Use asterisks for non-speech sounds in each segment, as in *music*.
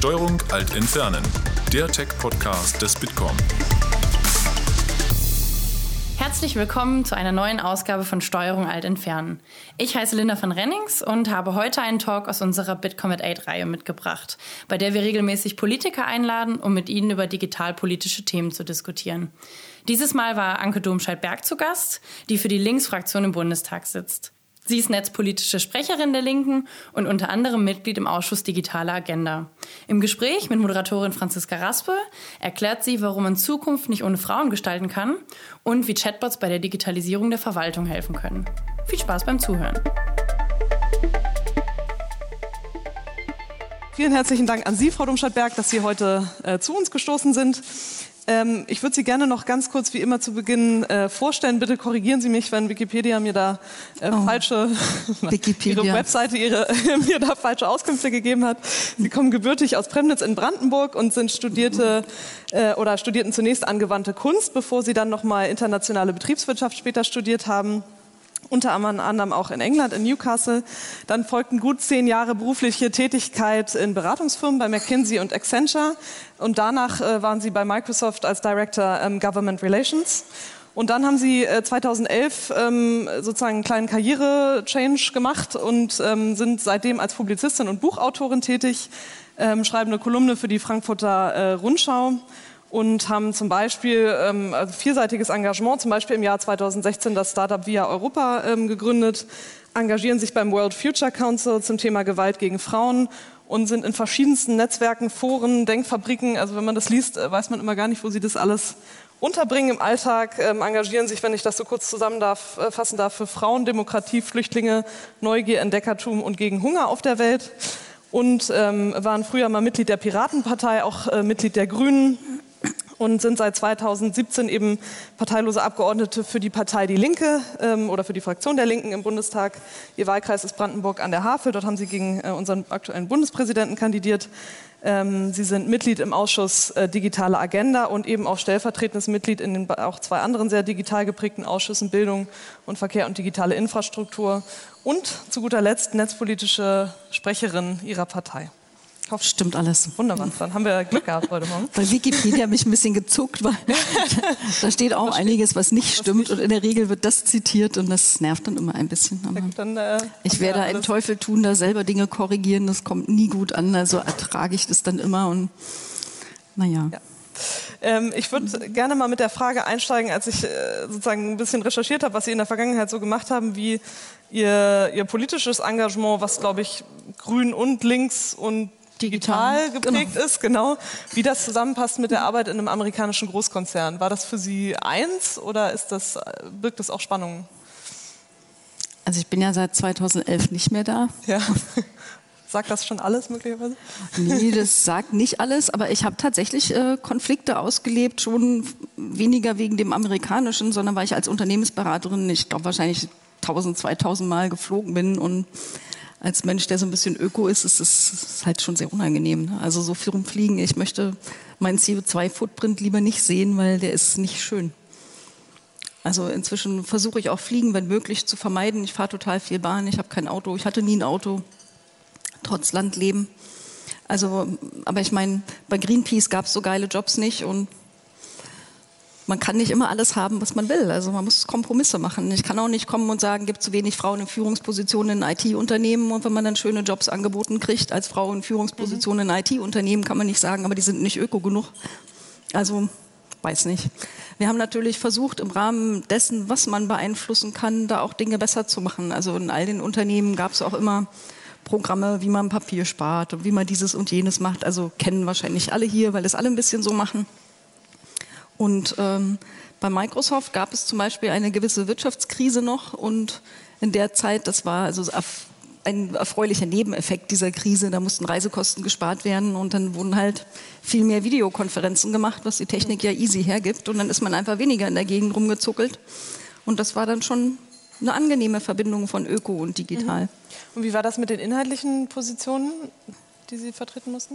Steuerung Alt entfernen, der Tech-Podcast des Bitkom. Herzlich willkommen zu einer neuen Ausgabe von Steuerung Alt entfernen. Ich heiße Linda van Rennings und habe heute einen Talk aus unserer Bitkom at 8 Reihe mitgebracht, bei der wir regelmäßig Politiker einladen, um mit ihnen über digitalpolitische Themen zu diskutieren. Dieses Mal war Anke Domscheit-Berg zu Gast, die für die Linksfraktion im Bundestag sitzt. Sie ist netzpolitische Sprecherin der Linken und unter anderem Mitglied im Ausschuss Digitale Agenda. Im Gespräch mit Moderatorin Franziska Raspe erklärt sie, warum man Zukunft nicht ohne Frauen gestalten kann und wie Chatbots bei der Digitalisierung der Verwaltung helfen können. Viel Spaß beim Zuhören. Vielen herzlichen Dank an Sie, Frau Domscheit-Berg, dass Sie heute äh, zu uns gestoßen sind. Ähm, ich würde Sie gerne noch ganz kurz wie immer zu Beginn äh, vorstellen. Bitte korrigieren Sie mich, wenn Wikipedia mir da äh, oh. falsche, *laughs* Wikipedia. Ihre Webseite ihre, *laughs* mir da falsche Auskünfte gegeben hat. Sie kommen gebürtig aus Premnitz in Brandenburg und sind studierte äh, oder studierten zunächst angewandte Kunst, bevor Sie dann nochmal internationale Betriebswirtschaft später studiert haben unter anderem auch in England, in Newcastle. Dann folgten gut zehn Jahre berufliche Tätigkeit in Beratungsfirmen bei McKinsey und Accenture. Und danach äh, waren Sie bei Microsoft als Director ähm, Government Relations. Und dann haben Sie äh, 2011 ähm, sozusagen einen kleinen Karriere-Change gemacht und ähm, sind seitdem als Publizistin und Buchautorin tätig, ähm, schreiben eine Kolumne für die Frankfurter äh, Rundschau und haben zum Beispiel ähm, also vielseitiges Engagement, zum Beispiel im Jahr 2016 das Startup Via Europa ähm, gegründet, engagieren sich beim World Future Council zum Thema Gewalt gegen Frauen und sind in verschiedensten Netzwerken, Foren, Denkfabriken. Also wenn man das liest, äh, weiß man immer gar nicht, wo sie das alles unterbringen im Alltag, ähm, engagieren sich, wenn ich das so kurz zusammenfassen darf, für Frauen, Demokratie, Flüchtlinge, Neugier, Entdeckertum und gegen Hunger auf der Welt. Und ähm, waren früher mal Mitglied der Piratenpartei, auch äh, Mitglied der Grünen, und sind seit 2017 eben parteilose Abgeordnete für die Partei Die Linke ähm, oder für die Fraktion der Linken im Bundestag. Ihr Wahlkreis ist Brandenburg an der Havel. Dort haben Sie gegen äh, unseren aktuellen Bundespräsidenten kandidiert. Ähm, Sie sind Mitglied im Ausschuss äh, Digitale Agenda und eben auch stellvertretendes Mitglied in den auch zwei anderen sehr digital geprägten Ausschüssen Bildung und Verkehr und digitale Infrastruktur und zu guter Letzt netzpolitische Sprecherin Ihrer Partei hoffe, stimmt alles. Wunderbar, dann haben wir Glück gehabt heute Morgen. Bei Wikipedia mich ein bisschen gezuckt, weil *laughs* da steht auch einiges, was nicht stimmt. Und in der Regel wird das zitiert und das nervt dann immer ein bisschen. Dann, äh, ich werde einen Teufel tun, da selber Dinge korrigieren. Das kommt nie gut an. Also ertrage ich das dann immer und naja. Ja. Ähm, ich würde gerne mal mit der Frage einsteigen, als ich äh, sozusagen ein bisschen recherchiert habe, was Sie in der Vergangenheit so gemacht haben, wie Ihr, Ihr politisches Engagement, was glaube ich grün und links und digital geprägt genau. ist, genau, wie das zusammenpasst mit der Arbeit in einem amerikanischen Großkonzern. War das für Sie eins oder ist das, birgt das auch Spannungen? Also ich bin ja seit 2011 nicht mehr da. Ja. *laughs* Sagt das schon alles möglicherweise? Nee, das *laughs* sagt nicht alles, aber ich habe tatsächlich äh, Konflikte ausgelebt, schon weniger wegen dem amerikanischen, sondern weil ich als Unternehmensberaterin, ich glaube wahrscheinlich 1000, 2000 Mal geflogen bin und als Mensch, der so ein bisschen öko ist, ist es halt schon sehr unangenehm. Ne? Also so viel rumfliegen, ich möchte meinen CO2-Footprint lieber nicht sehen, weil der ist nicht schön. Also inzwischen versuche ich auch Fliegen, wenn möglich, zu vermeiden. Ich fahre total viel Bahn, ich habe kein Auto, ich hatte nie ein Auto, trotz Landleben. Also, aber ich meine, bei Greenpeace gab es so geile Jobs nicht und man kann nicht immer alles haben, was man will. Also man muss Kompromisse machen. Ich kann auch nicht kommen und sagen, gibt zu wenig Frauen in Führungspositionen in IT-Unternehmen und wenn man dann schöne Jobs angeboten kriegt als Frau in Führungspositionen mhm. in IT-Unternehmen, kann man nicht sagen, aber die sind nicht öko genug. Also weiß nicht. Wir haben natürlich versucht, im Rahmen dessen, was man beeinflussen kann, da auch Dinge besser zu machen. Also in all den Unternehmen gab es auch immer Programme, wie man Papier spart und wie man dieses und jenes macht. Also kennen wahrscheinlich alle hier, weil es alle ein bisschen so machen. Und ähm, bei Microsoft gab es zum Beispiel eine gewisse Wirtschaftskrise noch und in der Zeit, das war also ein erfreulicher Nebeneffekt dieser Krise, da mussten Reisekosten gespart werden und dann wurden halt viel mehr Videokonferenzen gemacht, was die Technik ja easy hergibt und dann ist man einfach weniger in der Gegend rumgezuckelt und das war dann schon eine angenehme Verbindung von Öko und digital. Mhm. Und wie war das mit den inhaltlichen Positionen, die Sie vertreten mussten?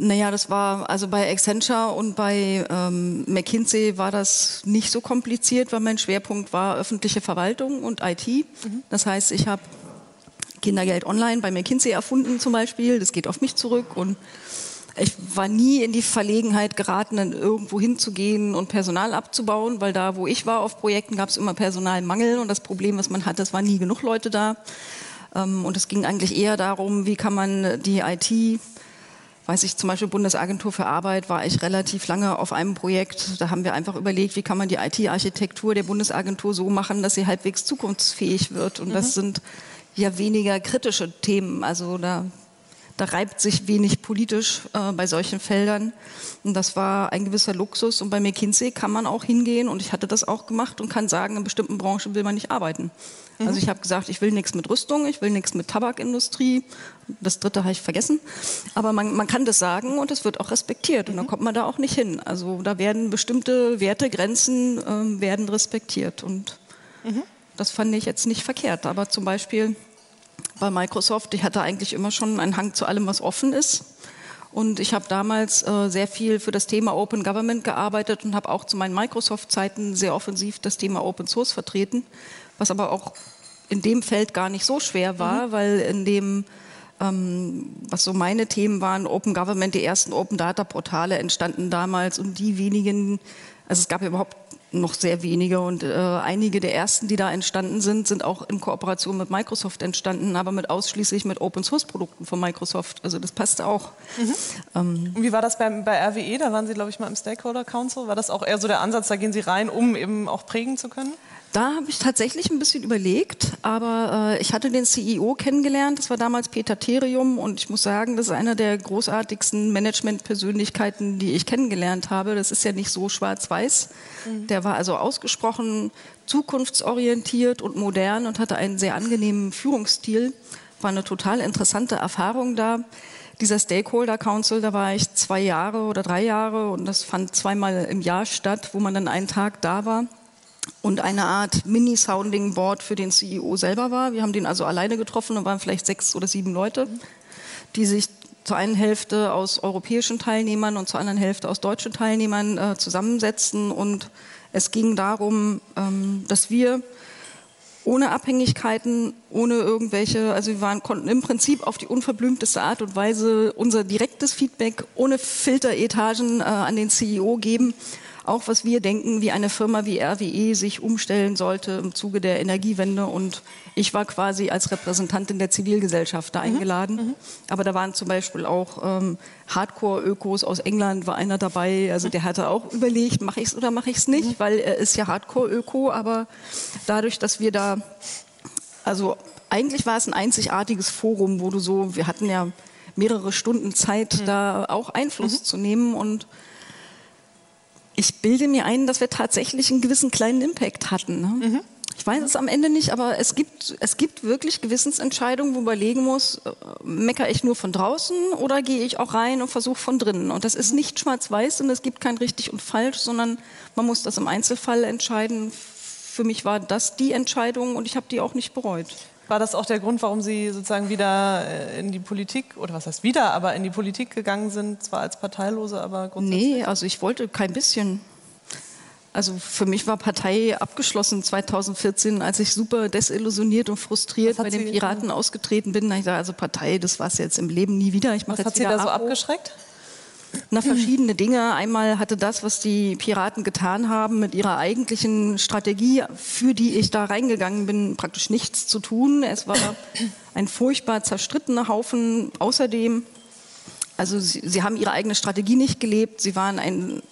Naja, das war also bei Accenture und bei ähm, McKinsey war das nicht so kompliziert, weil mein Schwerpunkt war öffentliche Verwaltung und IT. Mhm. Das heißt, ich habe Kindergeld Online bei McKinsey erfunden zum Beispiel. Das geht auf mich zurück und ich war nie in die Verlegenheit geraten, dann irgendwo hinzugehen und Personal abzubauen, weil da, wo ich war auf Projekten, gab es immer Personalmangel und das Problem, was man hatte, es waren nie genug Leute da. Ähm, und es ging eigentlich eher darum, wie kann man die IT weiß ich, zum Beispiel Bundesagentur für Arbeit war ich relativ lange auf einem Projekt. Da haben wir einfach überlegt, wie kann man die IT-Architektur der Bundesagentur so machen, dass sie halbwegs zukunftsfähig wird. Und mhm. das sind ja weniger kritische Themen. Also da, da reibt sich wenig politisch äh, bei solchen Feldern. Und das war ein gewisser Luxus. Und bei McKinsey kann man auch hingehen, und ich hatte das auch gemacht und kann sagen, in bestimmten Branchen will man nicht arbeiten. Also mhm. ich habe gesagt, ich will nichts mit Rüstung, ich will nichts mit Tabakindustrie. Das dritte habe ich vergessen. Aber man, man kann das sagen und es wird auch respektiert. Und dann mhm. kommt man da auch nicht hin. Also da werden bestimmte Wertegrenzen äh, werden respektiert. Und mhm. das fand ich jetzt nicht verkehrt. Aber zum Beispiel bei Microsoft, ich hatte eigentlich immer schon einen Hang zu allem, was offen ist. Und ich habe damals äh, sehr viel für das Thema Open Government gearbeitet und habe auch zu meinen Microsoft-Zeiten sehr offensiv das Thema Open Source vertreten was aber auch in dem Feld gar nicht so schwer war, mhm. weil in dem, ähm, was so meine Themen waren, Open Government, die ersten Open Data Portale entstanden damals und die wenigen, also es gab ja überhaupt noch sehr wenige und äh, einige der ersten, die da entstanden sind, sind auch in Kooperation mit Microsoft entstanden, aber mit ausschließlich mit Open Source Produkten von Microsoft. Also das passte auch. Mhm. Ähm, und wie war das bei, bei RWE? Da waren Sie, glaube ich, mal im Stakeholder Council. War das auch eher so der Ansatz, da gehen Sie rein, um eben auch prägen zu können? Da habe ich tatsächlich ein bisschen überlegt, aber äh, ich hatte den CEO kennengelernt, das war damals Peter Therium und ich muss sagen, das ist einer der großartigsten Management-Persönlichkeiten, die ich kennengelernt habe. Das ist ja nicht so schwarz-weiß. Mhm. Der war also ausgesprochen zukunftsorientiert und modern und hatte einen sehr angenehmen Führungsstil. War eine total interessante Erfahrung da. Dieser Stakeholder Council, da war ich zwei Jahre oder drei Jahre und das fand zweimal im Jahr statt, wo man dann einen Tag da war und eine Art Mini-Sounding Board für den CEO selber war. Wir haben den also alleine getroffen und waren vielleicht sechs oder sieben Leute, die sich zur einen Hälfte aus europäischen Teilnehmern und zur anderen Hälfte aus deutschen Teilnehmern äh, zusammensetzten. Und es ging darum, ähm, dass wir ohne Abhängigkeiten, ohne irgendwelche, also wir waren, konnten im Prinzip auf die unverblümteste Art und Weise unser direktes Feedback ohne Filteretagen äh, an den CEO geben auch was wir denken, wie eine Firma wie RWE sich umstellen sollte im Zuge der Energiewende. Und ich war quasi als Repräsentantin der Zivilgesellschaft da mhm. eingeladen. Mhm. Aber da waren zum Beispiel auch ähm, Hardcore-Ökos aus England, war einer dabei. Also der hatte auch überlegt, mache ich es oder mache ich es nicht, mhm. weil er ist ja Hardcore-Öko. Aber dadurch, dass wir da, also eigentlich war es ein einzigartiges Forum, wo du so, wir hatten ja mehrere Stunden Zeit, mhm. da auch Einfluss mhm. zu nehmen und ich bilde mir ein, dass wir tatsächlich einen gewissen kleinen Impact hatten. Ne? Mhm. Ich weiß es am Ende nicht, aber es gibt, es gibt wirklich Gewissensentscheidungen, wo man überlegen muss, äh, meckere ich nur von draußen oder gehe ich auch rein und versuche von drinnen. Und das ist nicht schwarz-weiß und es gibt kein richtig und falsch, sondern man muss das im Einzelfall entscheiden. Für mich war das die Entscheidung und ich habe die auch nicht bereut. War das auch der Grund, warum Sie sozusagen wieder äh, in die Politik, oder was heißt wieder, aber in die Politik gegangen sind, zwar als Parteilose, aber grundsätzlich? Nee, also ich wollte kein bisschen. Also für mich war Partei abgeschlossen 2014, als ich super desillusioniert und frustriert bei den Piraten ausgetreten bin. Ich dachte, also Partei, das war es jetzt im Leben nie wieder. Ich was hat Sie da so abgeschreckt? Na, verschiedene Dinge. Einmal hatte das, was die Piraten getan haben, mit ihrer eigentlichen Strategie, für die ich da reingegangen bin, praktisch nichts zu tun. Es war ein furchtbar zerstrittener Haufen. Außerdem, also sie, sie haben ihre eigene Strategie nicht gelebt. Sie waren ein,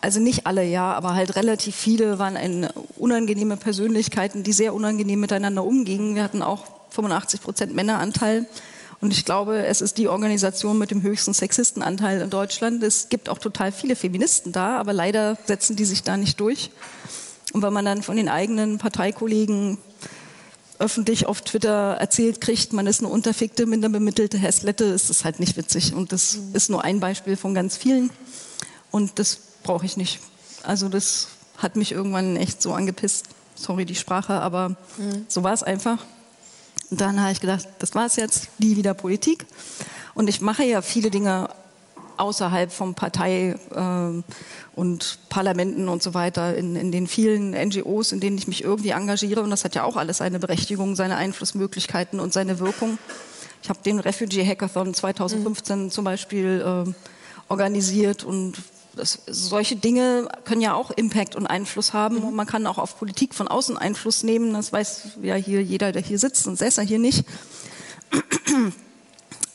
also nicht alle, ja, aber halt relativ viele waren ein, unangenehme Persönlichkeiten, die sehr unangenehm miteinander umgingen. Wir hatten auch 85 Prozent Männeranteil. Und ich glaube, es ist die Organisation mit dem höchsten Sexistenanteil in Deutschland. Es gibt auch total viele Feministen da, aber leider setzen die sich da nicht durch. Und wenn man dann von den eigenen Parteikollegen öffentlich auf Twitter erzählt kriegt, man ist eine unterfickte, minderbemittelte Häslette, ist das halt nicht witzig. Und das ist nur ein Beispiel von ganz vielen. Und das brauche ich nicht. Also das hat mich irgendwann echt so angepisst. Sorry die Sprache, aber mhm. so war es einfach. Und dann habe ich gedacht, das war es jetzt, nie wieder Politik. Und ich mache ja viele Dinge außerhalb von Partei äh, und Parlamenten und so weiter, in, in den vielen NGOs, in denen ich mich irgendwie engagiere. Und das hat ja auch alles seine Berechtigung, seine Einflussmöglichkeiten und seine Wirkung. Ich habe den Refugee Hackathon 2015 mhm. zum Beispiel äh, organisiert und das, solche Dinge können ja auch Impact und Einfluss haben. Mhm. Und man kann auch auf Politik von außen Einfluss nehmen. Das weiß ja hier jeder, der hier sitzt, und säße hier nicht. *clears throat*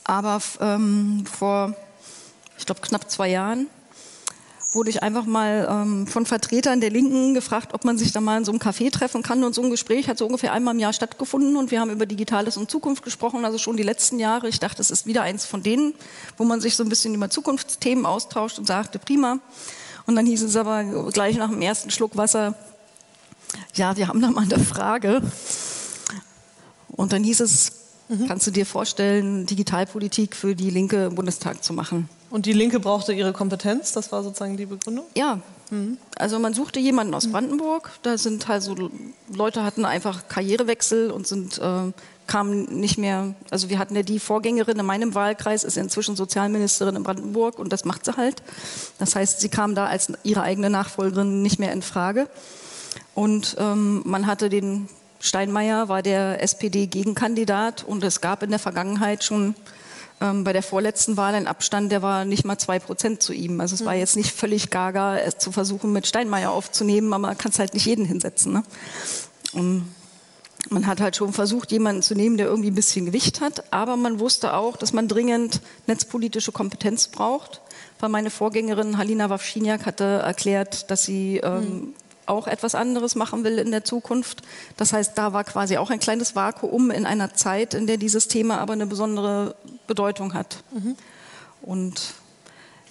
Aber ähm, vor, ich glaube, knapp zwei Jahren wurde ich einfach mal ähm, von Vertretern der Linken gefragt, ob man sich da mal in so einem Café treffen kann. Und so ein Gespräch hat so ungefähr einmal im Jahr stattgefunden und wir haben über Digitales und Zukunft gesprochen, also schon die letzten Jahre. Ich dachte, es ist wieder eins von denen, wo man sich so ein bisschen über Zukunftsthemen austauscht und sagte, prima. Und dann hieß es aber gleich nach dem ersten Schluck Wasser, ja, wir haben da mal eine Frage. Und dann hieß es, mhm. kannst du dir vorstellen, Digitalpolitik für die Linke im Bundestag zu machen? Und die Linke brauchte ihre Kompetenz, das war sozusagen die Begründung? Ja. Mhm. Also man suchte jemanden aus Brandenburg, da sind halt so Leute hatten einfach Karrierewechsel und sind äh, kamen nicht mehr, also wir hatten ja die Vorgängerin in meinem Wahlkreis, ist inzwischen Sozialministerin in Brandenburg und das macht sie halt. Das heißt, sie kam da als ihre eigene Nachfolgerin nicht mehr in Frage. Und ähm, man hatte den Steinmeier, war der SPD-Gegenkandidat und es gab in der Vergangenheit schon ähm, bei der vorletzten Wahl ein Abstand, der war nicht mal zwei Prozent zu ihm. Also es war mhm. jetzt nicht völlig gaga, es zu versuchen, mit Steinmeier aufzunehmen, aber man kann es halt nicht jeden hinsetzen. Ne? Und man hat halt schon versucht, jemanden zu nehmen, der irgendwie ein bisschen Gewicht hat, aber man wusste auch, dass man dringend netzpolitische Kompetenz braucht, weil meine Vorgängerin Halina Wawschiniak hatte erklärt, dass sie ähm, mhm auch etwas anderes machen will in der Zukunft. Das heißt, da war quasi auch ein kleines Vakuum in einer Zeit, in der dieses Thema aber eine besondere Bedeutung hat. Mhm. Und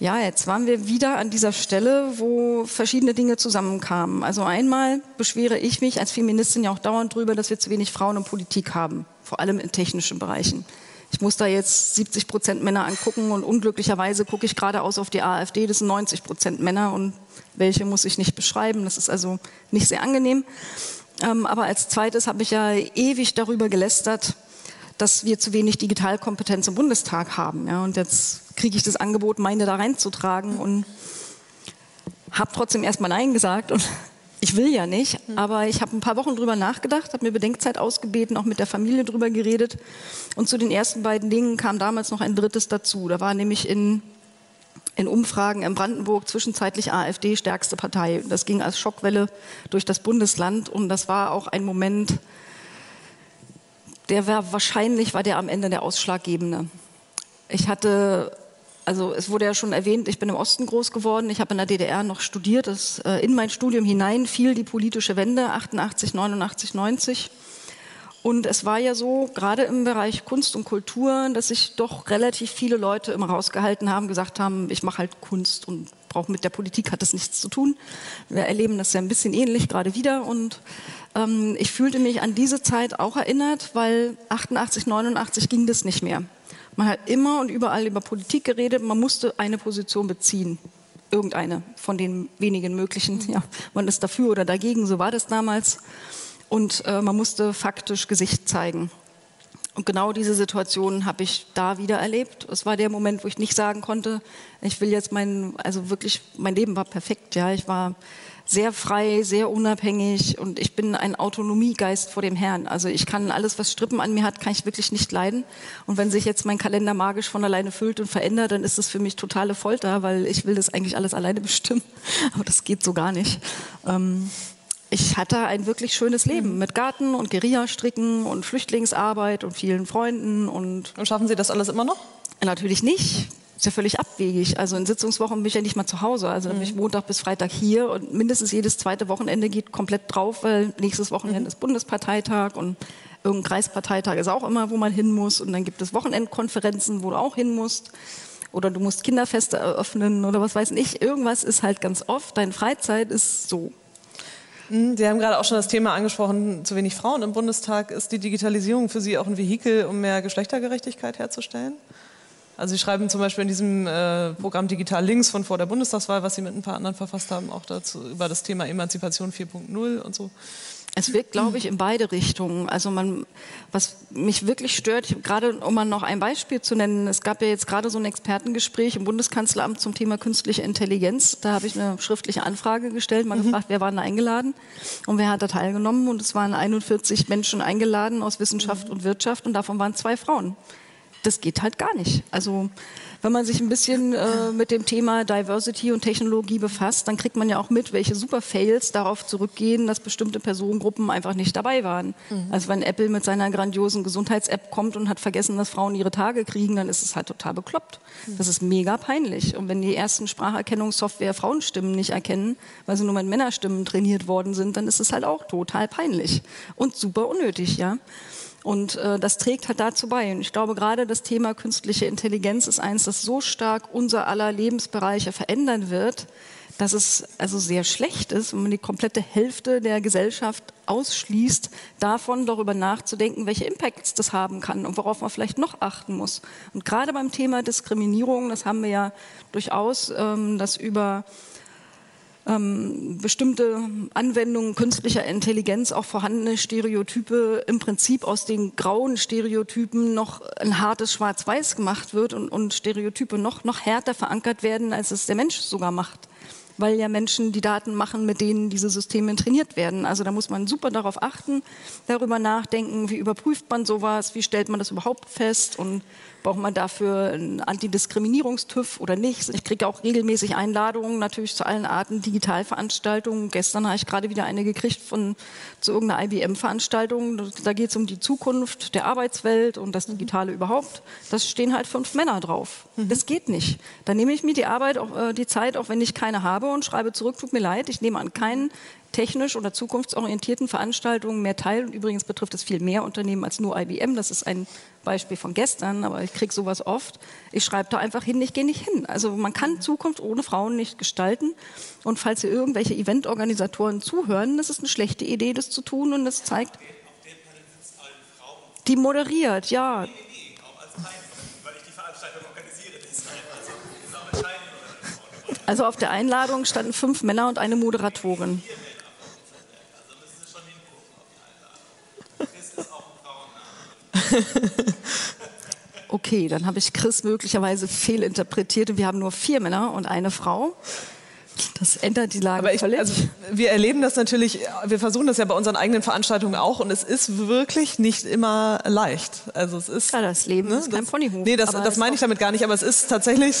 ja, jetzt waren wir wieder an dieser Stelle, wo verschiedene Dinge zusammenkamen. Also einmal beschwere ich mich als Feministin ja auch dauernd darüber, dass wir zu wenig Frauen in Politik haben, vor allem in technischen Bereichen. Ich muss da jetzt 70 Prozent Männer angucken und unglücklicherweise gucke ich geradeaus auf die AfD, das sind 90 Prozent Männer und welche muss ich nicht beschreiben. Das ist also nicht sehr angenehm. Ähm, aber als zweites habe ich ja ewig darüber gelästert, dass wir zu wenig Digitalkompetenz im Bundestag haben. Ja, und jetzt kriege ich das Angebot, meine da reinzutragen und habe trotzdem erstmal Nein gesagt und *laughs* ich will ja nicht, aber ich habe ein paar Wochen drüber nachgedacht, habe mir Bedenkzeit ausgebeten, auch mit der Familie drüber geredet. Und zu den ersten beiden Dingen kam damals noch ein drittes dazu. Da war nämlich in, in Umfragen in Brandenburg zwischenzeitlich AfD stärkste Partei. Das ging als Schockwelle durch das Bundesland und das war auch ein Moment, der war wahrscheinlich war der am Ende der ausschlaggebende. Ich hatte also es wurde ja schon erwähnt, ich bin im Osten groß geworden, ich habe in der DDR noch studiert. Das, äh, in mein Studium hinein fiel die politische Wende 88, 89, 90. Und es war ja so, gerade im Bereich Kunst und Kultur, dass sich doch relativ viele Leute immer rausgehalten haben, gesagt haben, ich mache halt Kunst und brauche mit der Politik hat das nichts zu tun. Wir erleben das ja ein bisschen ähnlich gerade wieder und ähm, ich fühlte mich an diese Zeit auch erinnert, weil 88, 89 ging das nicht mehr. Man hat immer und überall über Politik geredet, man musste eine Position beziehen. Irgendeine von den wenigen möglichen. Ja, man ist dafür oder dagegen, so war das damals. Und äh, man musste faktisch Gesicht zeigen. Und genau diese Situation habe ich da wieder erlebt. Es war der Moment, wo ich nicht sagen konnte, ich will jetzt mein, also wirklich, mein Leben war perfekt. Ja, ich war sehr frei, sehr unabhängig und ich bin ein Autonomiegeist vor dem Herrn. Also ich kann alles, was Strippen an mir hat, kann ich wirklich nicht leiden. Und wenn sich jetzt mein Kalender magisch von alleine füllt und verändert, dann ist es für mich totale Folter, weil ich will das eigentlich alles alleine bestimmen. *laughs* Aber das geht so gar nicht. Ähm, ich hatte ein wirklich schönes Leben mit Garten und Guerilla-Stricken und Flüchtlingsarbeit und vielen Freunden. Und, und schaffen Sie das alles immer noch? Natürlich nicht ist ja völlig abwegig. Also in Sitzungswochen bin ich ja nicht mal zu Hause. Also mhm. bin ich mhm. Montag bis Freitag hier und mindestens jedes zweite Wochenende geht komplett drauf, weil nächstes Wochenende mhm. ist Bundesparteitag und irgendein Kreisparteitag ist auch immer, wo man hin muss. Und dann gibt es Wochenendkonferenzen, wo du auch hin musst. Oder du musst Kinderfeste eröffnen oder was weiß ich. Irgendwas ist halt ganz oft. Deine Freizeit ist so. Sie haben gerade auch schon das Thema angesprochen, zu wenig Frauen im Bundestag. Ist die Digitalisierung für Sie auch ein Vehikel, um mehr Geschlechtergerechtigkeit herzustellen? Also Sie schreiben zum Beispiel in diesem äh, Programm Digital Links von vor der Bundestagswahl, was Sie mit ein paar anderen verfasst haben, auch dazu über das Thema Emanzipation 4.0 und so. Es wirkt, glaube ich, in beide Richtungen. Also man, was mich wirklich stört, gerade um mal noch ein Beispiel zu nennen, es gab ja jetzt gerade so ein Expertengespräch im Bundeskanzleramt zum Thema künstliche Intelligenz. Da habe ich eine schriftliche Anfrage gestellt, mal mhm. gefragt, wer war da eingeladen und wer hat da teilgenommen. Und es waren 41 Menschen eingeladen aus Wissenschaft mhm. und Wirtschaft und davon waren zwei Frauen. Das geht halt gar nicht. Also wenn man sich ein bisschen äh, mit dem Thema Diversity und Technologie befasst, dann kriegt man ja auch mit, welche Super-Fails darauf zurückgehen, dass bestimmte Personengruppen einfach nicht dabei waren. Mhm. Also wenn Apple mit seiner grandiosen Gesundheits-App kommt und hat vergessen, dass Frauen ihre Tage kriegen, dann ist es halt total bekloppt. Mhm. Das ist mega peinlich. Und wenn die ersten Spracherkennungssoftware Frauenstimmen nicht erkennen, weil sie nur mit Männerstimmen trainiert worden sind, dann ist es halt auch total peinlich und super unnötig, ja. Und äh, das trägt halt dazu bei. Und ich glaube, gerade das Thema künstliche Intelligenz ist eines, das so stark unser aller Lebensbereiche verändern wird, dass es also sehr schlecht ist, wenn man die komplette Hälfte der Gesellschaft ausschließt, davon darüber nachzudenken, welche Impacts das haben kann und worauf man vielleicht noch achten muss. Und gerade beim Thema Diskriminierung, das haben wir ja durchaus, ähm, das über ähm, bestimmte Anwendungen künstlicher Intelligenz auch vorhandene Stereotype im Prinzip aus den grauen Stereotypen noch ein hartes Schwarz-Weiß gemacht wird und, und Stereotype noch, noch härter verankert werden, als es der Mensch sogar macht weil ja Menschen die Daten machen, mit denen diese Systeme trainiert werden. Also da muss man super darauf achten, darüber nachdenken, wie überprüft man sowas, wie stellt man das überhaupt fest und braucht man dafür einen Antidiskriminierungstüv oder nicht. Ich kriege auch regelmäßig Einladungen natürlich zu allen Arten Digitalveranstaltungen. Gestern habe ich gerade wieder eine gekriegt von zu irgendeiner IBM-Veranstaltung. Da geht es um die Zukunft der Arbeitswelt und das Digitale überhaupt. Da stehen halt fünf Männer drauf. Mhm. Das geht nicht. Da nehme ich mir die Arbeit, auch, äh, die Zeit, auch wenn ich keine habe und schreibe zurück, tut mir leid, ich nehme an keinen technisch oder zukunftsorientierten Veranstaltungen mehr teil. Und übrigens betrifft es viel mehr Unternehmen als nur IBM. Das ist ein Beispiel von gestern, aber ich kriege sowas oft. Ich schreibe da einfach hin, ich gehe nicht hin. Also man kann Zukunft ohne Frauen nicht gestalten. Und falls hier irgendwelche Eventorganisatoren zuhören, das ist eine schlechte Idee, das zu tun. Und das zeigt, die moderiert, ja. Also auf der Einladung standen fünf Männer und eine Moderatorin. *laughs* okay, dann habe ich Chris möglicherweise fehlinterpretiert und wir haben nur vier Männer und eine Frau. Das ändert die Lage Aber ich. Also, wir erleben das natürlich, wir versuchen das ja bei unseren eigenen Veranstaltungen auch und es ist wirklich nicht immer leicht. Also es ist, ja, das Leben ne, ist kein Ponyhof. Nee, das, das meine ich damit gar nicht, aber es ist tatsächlich,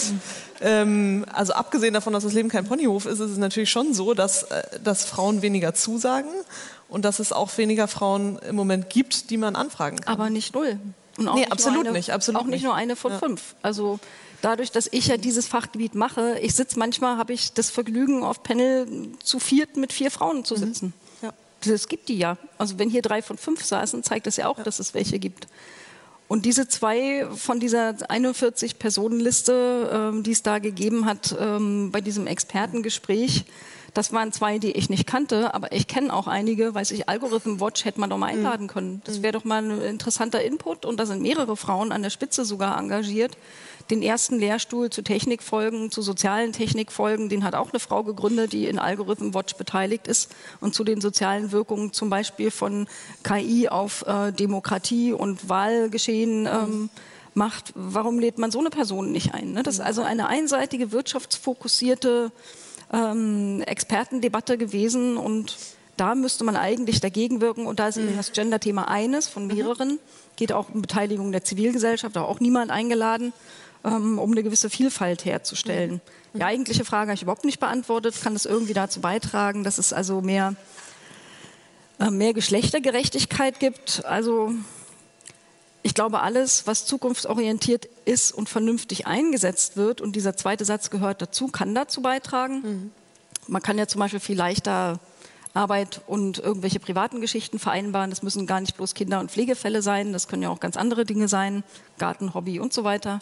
ähm, also abgesehen davon, dass das Leben kein Ponyhof ist, ist es natürlich schon so, dass, äh, dass Frauen weniger zusagen und dass es auch weniger Frauen im Moment gibt, die man anfragen kann. Aber nicht null. Und auch nee, nicht absolut eine, nicht. Absolut auch nicht, nur eine von ja. fünf. Also dadurch, dass ich ja dieses Fachgebiet mache, ich sitze manchmal, habe ich das Vergnügen, auf Panel zu viert mit vier Frauen zu mhm. sitzen. Mhm. Ja. Das gibt die ja. Also wenn hier drei von fünf saßen, zeigt das ja auch, ja. dass es welche gibt. Und diese zwei von dieser 41-Personen-Liste, ähm, die es da gegeben hat ähm, bei diesem Expertengespräch, das waren zwei, die ich nicht kannte, aber ich kenne auch einige, weiß ich, Algorithm Watch hätte man doch mal mhm. einladen können. Das mhm. wäre doch mal ein interessanter Input und da sind mehrere Frauen an der Spitze sogar engagiert. Den ersten Lehrstuhl zu Technikfolgen, zu sozialen Technikfolgen, den hat auch eine Frau gegründet, die in Algorithm Watch beteiligt ist und zu den sozialen Wirkungen zum Beispiel von KI auf äh, Demokratie und Wahlgeschehen ähm, macht. Warum lädt man so eine Person nicht ein? Ne? Das ist also eine einseitige, wirtschaftsfokussierte ähm, Expertendebatte gewesen und da müsste man eigentlich dagegen wirken. Und da ist mhm. das Gender-Thema eines von mhm. mehreren. Geht auch um Beteiligung der Zivilgesellschaft, da auch niemand eingeladen, ähm, um eine gewisse Vielfalt herzustellen. Mhm. Die eigentliche Frage habe ich überhaupt nicht beantwortet. Kann das irgendwie dazu beitragen, dass es also mehr, äh, mehr Geschlechtergerechtigkeit gibt? Also ich glaube, alles, was zukunftsorientiert ist und vernünftig eingesetzt wird, und dieser zweite Satz gehört dazu, kann dazu beitragen. Mhm. Man kann ja zum Beispiel viel leichter Arbeit und irgendwelche privaten Geschichten vereinbaren. Das müssen gar nicht bloß Kinder- und Pflegefälle sein, das können ja auch ganz andere Dinge sein, Garten, Hobby und so weiter.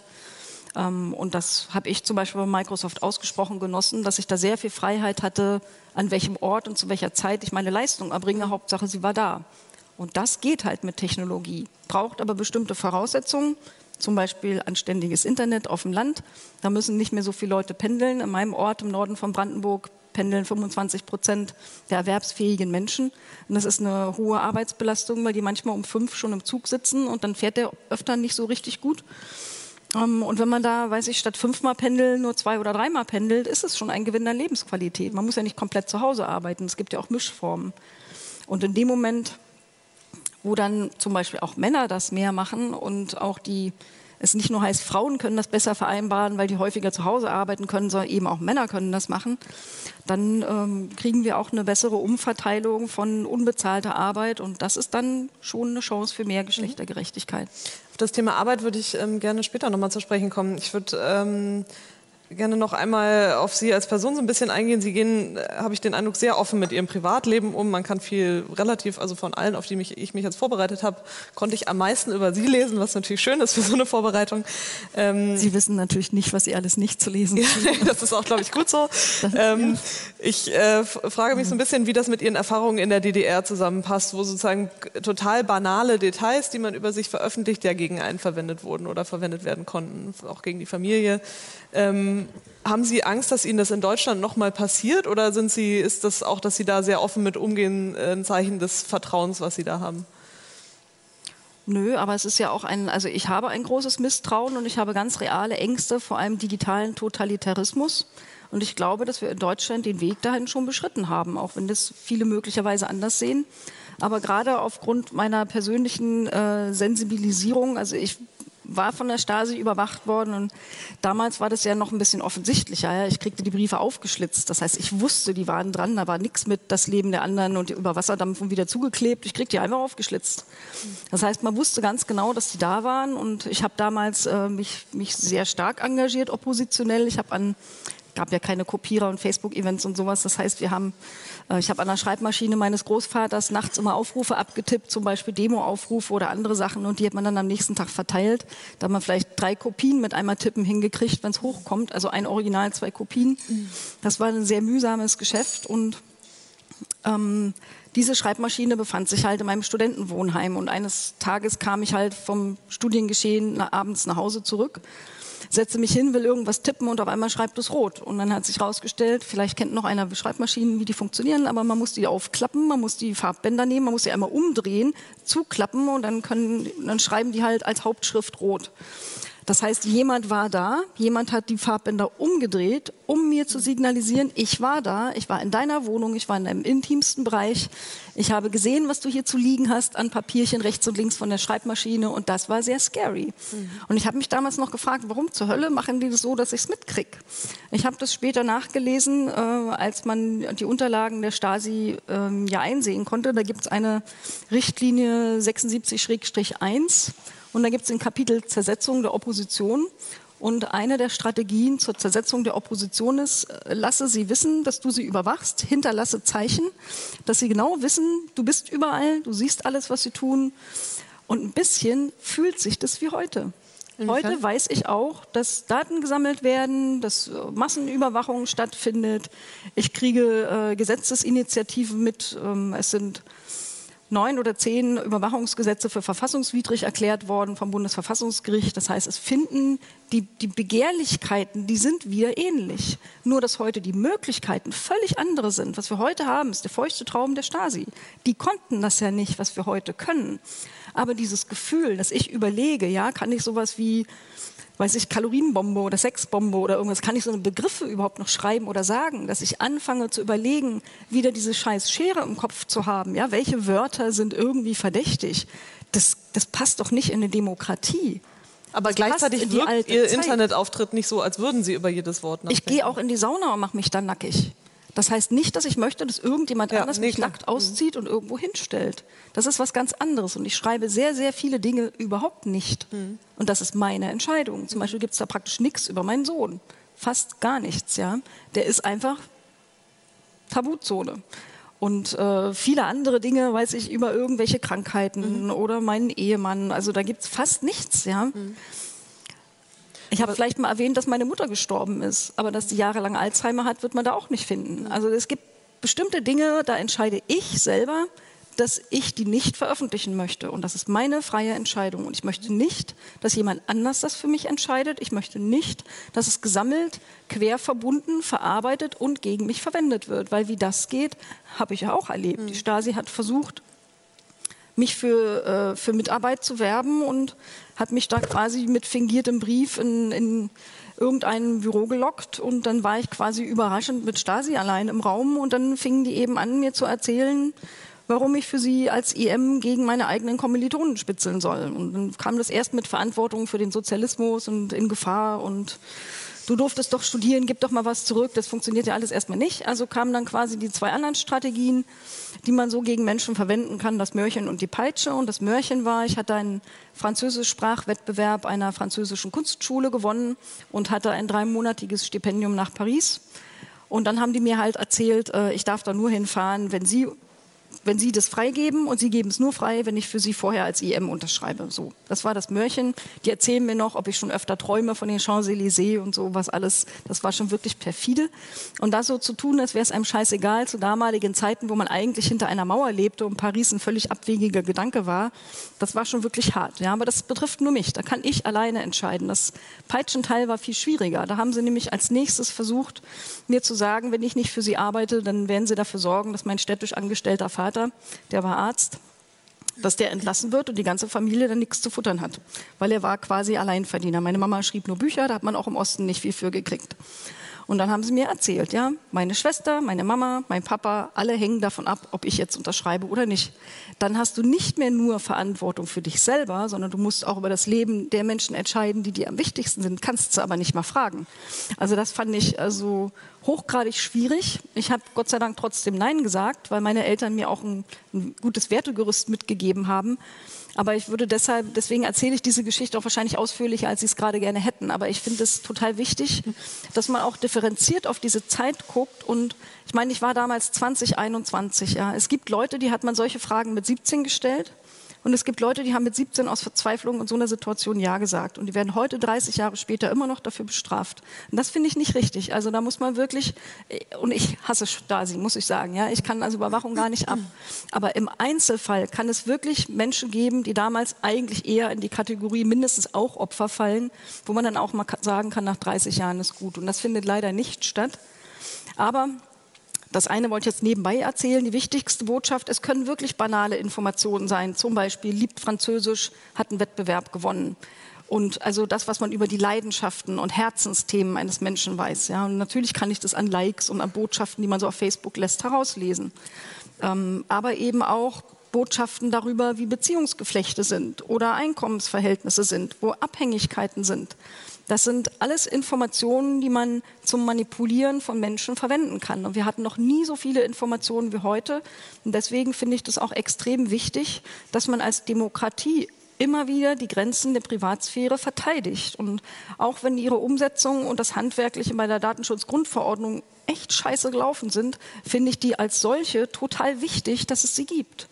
Ähm, und das habe ich zum Beispiel bei Microsoft ausgesprochen genossen, dass ich da sehr viel Freiheit hatte, an welchem Ort und zu welcher Zeit ich meine Leistung erbringe. Hauptsache, sie war da. Und das geht halt mit Technologie, braucht aber bestimmte Voraussetzungen. Zum Beispiel anständiges Internet auf dem Land. Da müssen nicht mehr so viele Leute pendeln. In meinem Ort im Norden von Brandenburg pendeln 25 Prozent der erwerbsfähigen Menschen. Und das ist eine hohe Arbeitsbelastung, weil die manchmal um fünf schon im Zug sitzen und dann fährt der öfter nicht so richtig gut. Ähm, und wenn man da, weiß ich, statt fünfmal pendeln nur zwei oder dreimal pendelt, ist es schon ein Gewinn an Lebensqualität. Man muss ja nicht komplett zu Hause arbeiten. Es gibt ja auch Mischformen. Und in dem Moment, wo dann zum Beispiel auch Männer das mehr machen und auch die es nicht nur heißt, Frauen können das besser vereinbaren, weil die häufiger zu Hause arbeiten können, sondern eben auch Männer können das machen, dann ähm, kriegen wir auch eine bessere Umverteilung von unbezahlter Arbeit und das ist dann schon eine Chance für mehr Geschlechtergerechtigkeit. Auf das Thema Arbeit würde ich ähm, gerne später nochmal zu sprechen kommen. Ich würde ähm gerne noch einmal auf Sie als Person so ein bisschen eingehen. Sie gehen, äh, habe ich den Eindruck, sehr offen mit Ihrem Privatleben um. Man kann viel relativ, also von allen, auf die mich, ich mich jetzt vorbereitet habe, konnte ich am meisten über Sie lesen, was natürlich schön ist für so eine Vorbereitung. Ähm Sie wissen natürlich nicht, was Sie alles nicht zu lesen ja, *laughs* Das ist auch, glaube ich, gut so. *laughs* Ähm. Ich äh, frage mich so ein bisschen, wie das mit Ihren Erfahrungen in der DDR zusammenpasst, wo sozusagen total banale Details, die man über sich veröffentlicht, ja gegen einen verwendet wurden oder verwendet werden konnten, auch gegen die Familie. Ähm, haben Sie Angst, dass Ihnen das in Deutschland nochmal passiert oder sind Sie, ist das auch, dass Sie da sehr offen mit umgehen, äh, ein Zeichen des Vertrauens, was Sie da haben? Nö, aber es ist ja auch ein, also ich habe ein großes Misstrauen und ich habe ganz reale Ängste vor einem digitalen Totalitarismus. Und ich glaube, dass wir in Deutschland den Weg dahin schon beschritten haben, auch wenn das viele möglicherweise anders sehen. Aber gerade aufgrund meiner persönlichen äh, Sensibilisierung, also ich war von der Stasi überwacht worden und damals war das ja noch ein bisschen offensichtlicher. Ja. Ich kriegte die Briefe aufgeschlitzt. Das heißt, ich wusste, die waren dran, da war nichts mit das Leben der anderen und über Wasserdampf wieder zugeklebt. Ich kriegte die einfach aufgeschlitzt. Das heißt, man wusste ganz genau, dass die da waren und ich habe damals äh, mich, mich sehr stark engagiert, oppositionell. Ich habe an gab ja keine Kopierer und Facebook-Events und sowas. Das heißt, wir haben, ich habe an der Schreibmaschine meines Großvaters nachts immer Aufrufe abgetippt, zum Beispiel Demo-Aufrufe oder andere Sachen und die hat man dann am nächsten Tag verteilt. Da hat man vielleicht drei Kopien mit einmal Tippen hingekriegt, wenn es hochkommt. Also ein Original, zwei Kopien. Das war ein sehr mühsames Geschäft und ähm, diese Schreibmaschine befand sich halt in meinem Studentenwohnheim und eines Tages kam ich halt vom Studiengeschehen abends nach Hause zurück setze mich hin, will irgendwas tippen und auf einmal schreibt es rot. Und dann hat sich herausgestellt, vielleicht kennt noch einer Schreibmaschinen, wie die funktionieren, aber man muss die aufklappen, man muss die Farbbänder nehmen, man muss sie einmal umdrehen, zuklappen und dann, können, dann schreiben die halt als Hauptschrift rot. Das heißt, jemand war da, jemand hat die Farbbänder umgedreht, um mir zu signalisieren, ich war da, ich war in deiner Wohnung, ich war in deinem intimsten Bereich, ich habe gesehen, was du hier zu liegen hast an Papierchen rechts und links von der Schreibmaschine und das war sehr scary. Mhm. Und ich habe mich damals noch gefragt, warum zur Hölle machen die das so, dass ich es mitkriege? Ich habe das später nachgelesen, äh, als man die Unterlagen der Stasi äh, ja einsehen konnte. Da gibt es eine Richtlinie 76-1 und da gibt es ein Kapitel Zersetzung der Opposition. Und eine der Strategien zur Zersetzung der Opposition ist, äh, lasse sie wissen, dass du sie überwachst, hinterlasse Zeichen, dass sie genau wissen, du bist überall, du siehst alles, was sie tun. Und ein bisschen fühlt sich das wie heute. Heute weiß ich auch, dass Daten gesammelt werden, dass äh, Massenüberwachung stattfindet. Ich kriege äh, Gesetzesinitiativen mit. Ähm, es sind neun oder zehn Überwachungsgesetze für verfassungswidrig erklärt worden vom Bundesverfassungsgericht. Das heißt, es finden die, die Begehrlichkeiten, die sind wieder ähnlich. Nur, dass heute die Möglichkeiten völlig andere sind. Was wir heute haben, ist der feuchte Traum der Stasi. Die konnten das ja nicht, was wir heute können. Aber dieses Gefühl, dass ich überlege, ja, kann ich sowas wie weiß ich, Kalorienbombe oder Sexbombe oder irgendwas, kann ich so eine Begriffe überhaupt noch schreiben oder sagen, dass ich anfange zu überlegen, wieder diese scheiß Schere im Kopf zu haben, ja, welche Wörter sind irgendwie verdächtig. Das, das passt doch nicht in eine Demokratie. Aber das gleichzeitig wirkt Ihr Zeit. Internetauftritt nicht so, als würden Sie über jedes Wort nachdenken. Ich gehe auch in die Sauna und mache mich dann nackig. Das heißt nicht, dass ich möchte, dass irgendjemand ja, anders mich nackt auszieht und irgendwo hinstellt. Das ist was ganz anderes. Und ich schreibe sehr, sehr viele Dinge überhaupt nicht. Mhm. Und das ist meine Entscheidung. Zum Beispiel gibt es da praktisch nichts über meinen Sohn. Fast gar nichts, ja. Der ist einfach Tabuzone. Und äh, viele andere Dinge weiß ich über irgendwelche Krankheiten mhm. oder meinen Ehemann. Also da gibt es fast nichts, ja. Mhm. Ich habe vielleicht mal erwähnt, dass meine Mutter gestorben ist, aber dass sie jahrelang Alzheimer hat, wird man da auch nicht finden. Also es gibt bestimmte Dinge, da entscheide ich selber, dass ich die nicht veröffentlichen möchte. Und das ist meine freie Entscheidung. Und ich möchte nicht, dass jemand anders das für mich entscheidet. Ich möchte nicht, dass es gesammelt, quer verbunden, verarbeitet und gegen mich verwendet wird. Weil wie das geht, habe ich ja auch erlebt. Mhm. Die Stasi hat versucht, mich für, äh, für Mitarbeit zu werben und hat mich da quasi mit fingiertem Brief in, in irgendein Büro gelockt und dann war ich quasi überraschend mit Stasi allein im Raum und dann fingen die eben an, mir zu erzählen, warum ich für sie als IM gegen meine eigenen Kommilitonen spitzeln soll. Und dann kam das erst mit Verantwortung für den Sozialismus und in Gefahr und du durftest doch studieren, gib doch mal was zurück. Das funktioniert ja alles erstmal nicht. Also kamen dann quasi die zwei anderen Strategien, die man so gegen Menschen verwenden kann, das Mörchen und die Peitsche. Und das Mörchen war, ich hatte einen Französisch-Sprachwettbewerb einer französischen Kunstschule gewonnen und hatte ein dreimonatiges Stipendium nach Paris. Und dann haben die mir halt erzählt, äh, ich darf da nur hinfahren, wenn sie wenn Sie das freigeben und Sie geben es nur frei, wenn ich für Sie vorher als IM unterschreibe. So, das war das Mörchen. Die erzählen mir noch, ob ich schon öfter träume von den Champs-Élysées und so was alles. Das war schon wirklich perfide. Und das so zu tun, als wäre es einem scheißegal zu damaligen Zeiten, wo man eigentlich hinter einer Mauer lebte und Paris ein völlig abwegiger Gedanke war, das war schon wirklich hart. Ja, aber das betrifft nur mich. Da kann ich alleine entscheiden. Das Peitschenteil war viel schwieriger. Da haben sie nämlich als nächstes versucht, mir zu sagen, wenn ich nicht für Sie arbeite, dann werden Sie dafür sorgen, dass mein städtisch angestellter Vater, der war Arzt, dass der entlassen wird und die ganze Familie dann nichts zu futtern hat, weil er war quasi Alleinverdiener. Meine Mama schrieb nur Bücher, da hat man auch im Osten nicht viel für gekriegt. Und dann haben sie mir erzählt, ja, meine Schwester, meine Mama, mein Papa, alle hängen davon ab, ob ich jetzt unterschreibe oder nicht. Dann hast du nicht mehr nur Verantwortung für dich selber, sondern du musst auch über das Leben der Menschen entscheiden, die dir am wichtigsten sind, kannst du aber nicht mal fragen. Also das fand ich also hochgradig schwierig. Ich habe Gott sei Dank trotzdem Nein gesagt, weil meine Eltern mir auch ein, ein gutes Wertegerüst mitgegeben haben. Aber ich würde deshalb, deswegen erzähle ich diese Geschichte auch wahrscheinlich ausführlicher, als Sie es gerade gerne hätten. Aber ich finde es total wichtig, dass man auch differenziert auf diese Zeit guckt. Und ich meine, ich war damals 2021. Ja. Es gibt Leute, die hat man solche Fragen mit 17 gestellt. Und es gibt Leute, die haben mit 17 aus Verzweiflung in so einer Situation Ja gesagt. Und die werden heute, 30 Jahre später, immer noch dafür bestraft. Und das finde ich nicht richtig. Also da muss man wirklich, und ich hasse Stasi, muss ich sagen. Ja, ich kann also Überwachung gar nicht ab. Aber im Einzelfall kann es wirklich Menschen geben, die damals eigentlich eher in die Kategorie mindestens auch Opfer fallen, wo man dann auch mal sagen kann, nach 30 Jahren ist gut. Und das findet leider nicht statt. Aber das eine wollte ich jetzt nebenbei erzählen. Die wichtigste Botschaft, es können wirklich banale Informationen sein. Zum Beispiel, liebt Französisch, hat einen Wettbewerb gewonnen. Und also das, was man über die Leidenschaften und Herzensthemen eines Menschen weiß. Ja. Und natürlich kann ich das an Likes und an Botschaften, die man so auf Facebook lässt, herauslesen. Ähm, aber eben auch Botschaften darüber, wie Beziehungsgeflechte sind oder Einkommensverhältnisse sind, wo Abhängigkeiten sind. Das sind alles Informationen, die man zum Manipulieren von Menschen verwenden kann. Und wir hatten noch nie so viele Informationen wie heute. Und deswegen finde ich das auch extrem wichtig, dass man als Demokratie immer wieder die Grenzen der Privatsphäre verteidigt. Und auch wenn ihre Umsetzung und das Handwerkliche bei der Datenschutzgrundverordnung echt scheiße gelaufen sind, finde ich die als solche total wichtig, dass es sie gibt.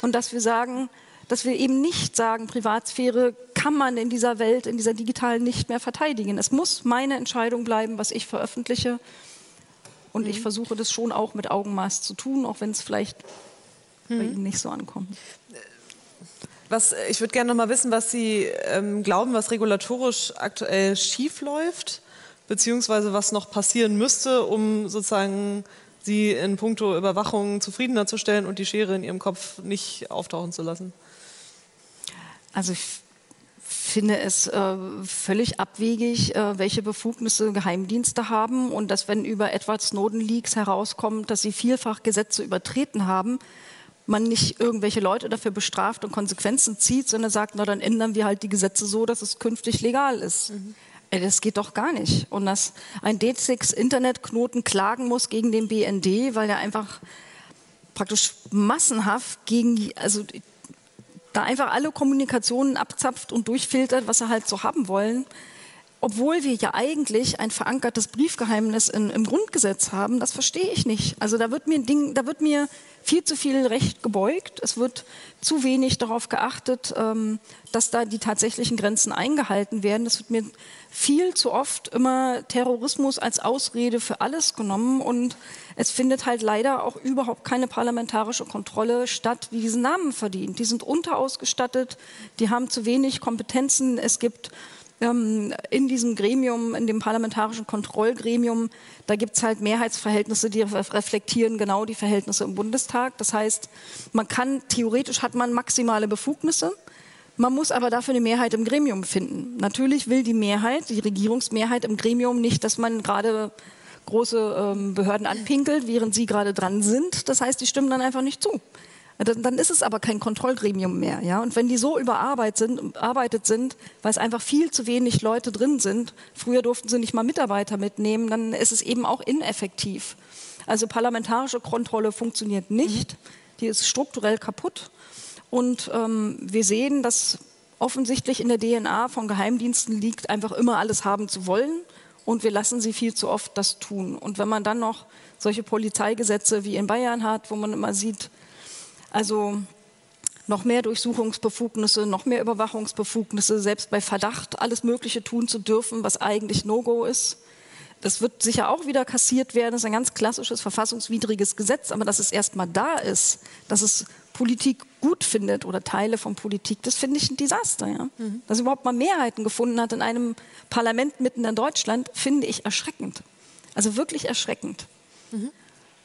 Und dass wir sagen, dass wir eben nicht sagen, Privatsphäre kann man in dieser Welt, in dieser digitalen nicht mehr verteidigen. Es muss meine Entscheidung bleiben, was ich veröffentliche. Und mhm. ich versuche das schon auch mit Augenmaß zu tun, auch wenn es vielleicht mhm. bei Ihnen nicht so ankommt. Was, ich würde gerne noch mal wissen, was Sie ähm, glauben, was regulatorisch aktuell schief läuft, beziehungsweise was noch passieren müsste, um sozusagen Sie in puncto Überwachung zufriedener zu stellen und die Schere in Ihrem Kopf nicht auftauchen zu lassen. Also ich finde es äh, völlig abwegig, äh, welche Befugnisse Geheimdienste haben und dass, wenn über Edward Snowden Leaks herauskommt, dass sie vielfach Gesetze übertreten haben, man nicht irgendwelche Leute dafür bestraft und Konsequenzen zieht, sondern sagt, na dann ändern wir halt die Gesetze so, dass es künftig legal ist. Mhm. Das geht doch gar nicht. Und dass ein D6-Internetknoten klagen muss gegen den BND, weil er einfach praktisch massenhaft gegen, also da einfach alle Kommunikationen abzapft und durchfiltert, was sie halt so haben wollen. obwohl wir ja eigentlich ein verankertes Briefgeheimnis in, im Grundgesetz haben, das verstehe ich nicht. Also da wird mir Ding, da wird mir viel zu viel Recht gebeugt. Es wird zu wenig darauf geachtet, ähm, dass da die tatsächlichen Grenzen eingehalten werden. Es wird mir viel zu oft immer Terrorismus als Ausrede für alles genommen und es findet halt leider auch überhaupt keine parlamentarische Kontrolle statt, die diesen Namen verdient. Die sind unterausgestattet, die haben zu wenig Kompetenzen. Es gibt ähm, in diesem Gremium, in dem parlamentarischen Kontrollgremium, da gibt es halt Mehrheitsverhältnisse, die reflektieren genau die Verhältnisse im Bundestag. Das heißt, man kann, theoretisch hat man maximale Befugnisse, man muss aber dafür eine Mehrheit im Gremium finden. Natürlich will die Mehrheit, die Regierungsmehrheit im Gremium nicht, dass man gerade große ähm, Behörden anpinkelt, während sie gerade dran sind. Das heißt, die stimmen dann einfach nicht zu. Dann ist es aber kein Kontrollgremium mehr. Ja? Und wenn die so überarbeitet sind, sind, weil es einfach viel zu wenig Leute drin sind, früher durften sie nicht mal Mitarbeiter mitnehmen, dann ist es eben auch ineffektiv. Also parlamentarische Kontrolle funktioniert nicht, die ist strukturell kaputt. Und ähm, wir sehen, dass offensichtlich in der DNA von Geheimdiensten liegt, einfach immer alles haben zu wollen. Und wir lassen sie viel zu oft das tun. Und wenn man dann noch solche Polizeigesetze wie in Bayern hat, wo man immer sieht, also noch mehr Durchsuchungsbefugnisse, noch mehr Überwachungsbefugnisse, selbst bei Verdacht alles Mögliche tun zu dürfen, was eigentlich No-Go ist. Das wird sicher auch wieder kassiert werden. Das ist ein ganz klassisches verfassungswidriges Gesetz, aber dass es erstmal da ist, dass es Politik gut findet oder Teile von Politik, das finde ich ein Desaster. Ja? Mhm. Dass es überhaupt mal Mehrheiten gefunden hat in einem Parlament mitten in Deutschland, finde ich erschreckend. Also wirklich erschreckend. Mhm.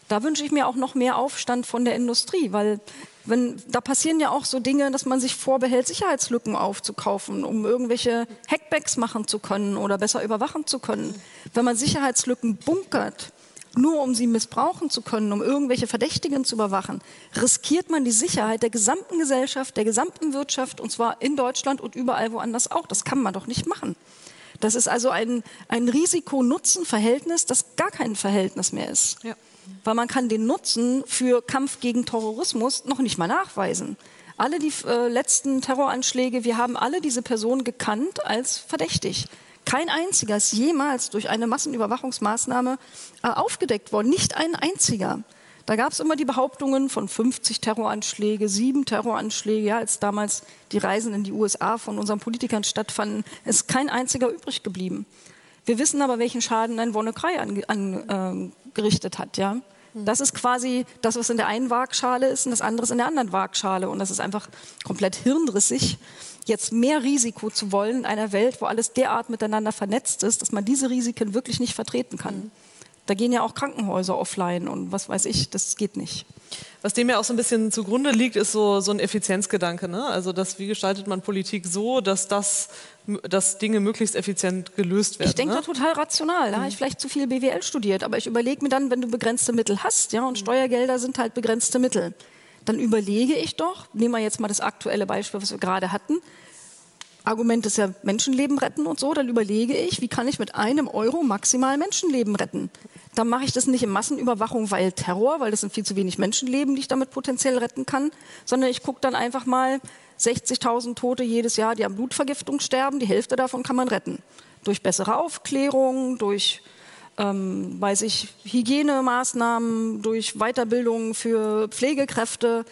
Da wünsche ich mir auch noch mehr Aufstand von der Industrie, weil wenn, da passieren ja auch so Dinge, dass man sich vorbehält, Sicherheitslücken aufzukaufen, um irgendwelche Hackbacks machen zu können oder besser überwachen zu können. Wenn man Sicherheitslücken bunkert, nur um sie missbrauchen zu können, um irgendwelche Verdächtigen zu überwachen, riskiert man die Sicherheit der gesamten Gesellschaft, der gesamten Wirtschaft, und zwar in Deutschland und überall woanders auch. Das kann man doch nicht machen. Das ist also ein, ein Risiko-Nutzen-Verhältnis, das gar kein Verhältnis mehr ist. Ja. Weil man kann den Nutzen für Kampf gegen Terrorismus noch nicht mal nachweisen. Alle die äh, letzten Terroranschläge, wir haben alle diese Personen gekannt als verdächtig. Kein einziger ist jemals durch eine Massenüberwachungsmaßnahme äh, aufgedeckt worden. Nicht ein einziger. Da gab es immer die Behauptungen von 50 Terroranschläge, sieben Terroranschläge, ja, als damals die Reisen in die USA von unseren Politikern stattfanden, ist kein einziger übrig geblieben. Wir wissen aber, welchen Schaden ein Wonnekrei angerichtet an, äh, hat. Ja? Das ist quasi das, was in der einen Waagschale ist und das andere ist in der anderen Waagschale. Und das ist einfach komplett hirnrissig, jetzt mehr Risiko zu wollen in einer Welt, wo alles derart miteinander vernetzt ist, dass man diese Risiken wirklich nicht vertreten kann. Da gehen ja auch Krankenhäuser offline und was weiß ich, das geht nicht. Was dem ja auch so ein bisschen zugrunde liegt, ist so, so ein Effizienzgedanke. Ne? Also das, wie gestaltet man Politik so, dass, das, dass Dinge möglichst effizient gelöst werden? Ich denke ne? da total rational. Da mhm. habe ich vielleicht zu viel BWL studiert. Aber ich überlege mir dann, wenn du begrenzte Mittel hast, ja, und mhm. Steuergelder sind halt begrenzte Mittel, dann überlege ich doch, nehmen wir jetzt mal das aktuelle Beispiel, was wir gerade hatten, Argument ist ja Menschenleben retten und so, dann überlege ich, wie kann ich mit einem Euro maximal Menschenleben retten. Dann mache ich das nicht in Massenüberwachung, weil Terror, weil das sind viel zu wenig Menschenleben, die ich damit potenziell retten kann, sondern ich gucke dann einfach mal 60.000 Tote jedes Jahr, die an Blutvergiftung sterben, die Hälfte davon kann man retten. Durch bessere Aufklärung, durch ähm, weiß ich, Hygienemaßnahmen, durch Weiterbildung für Pflegekräfte.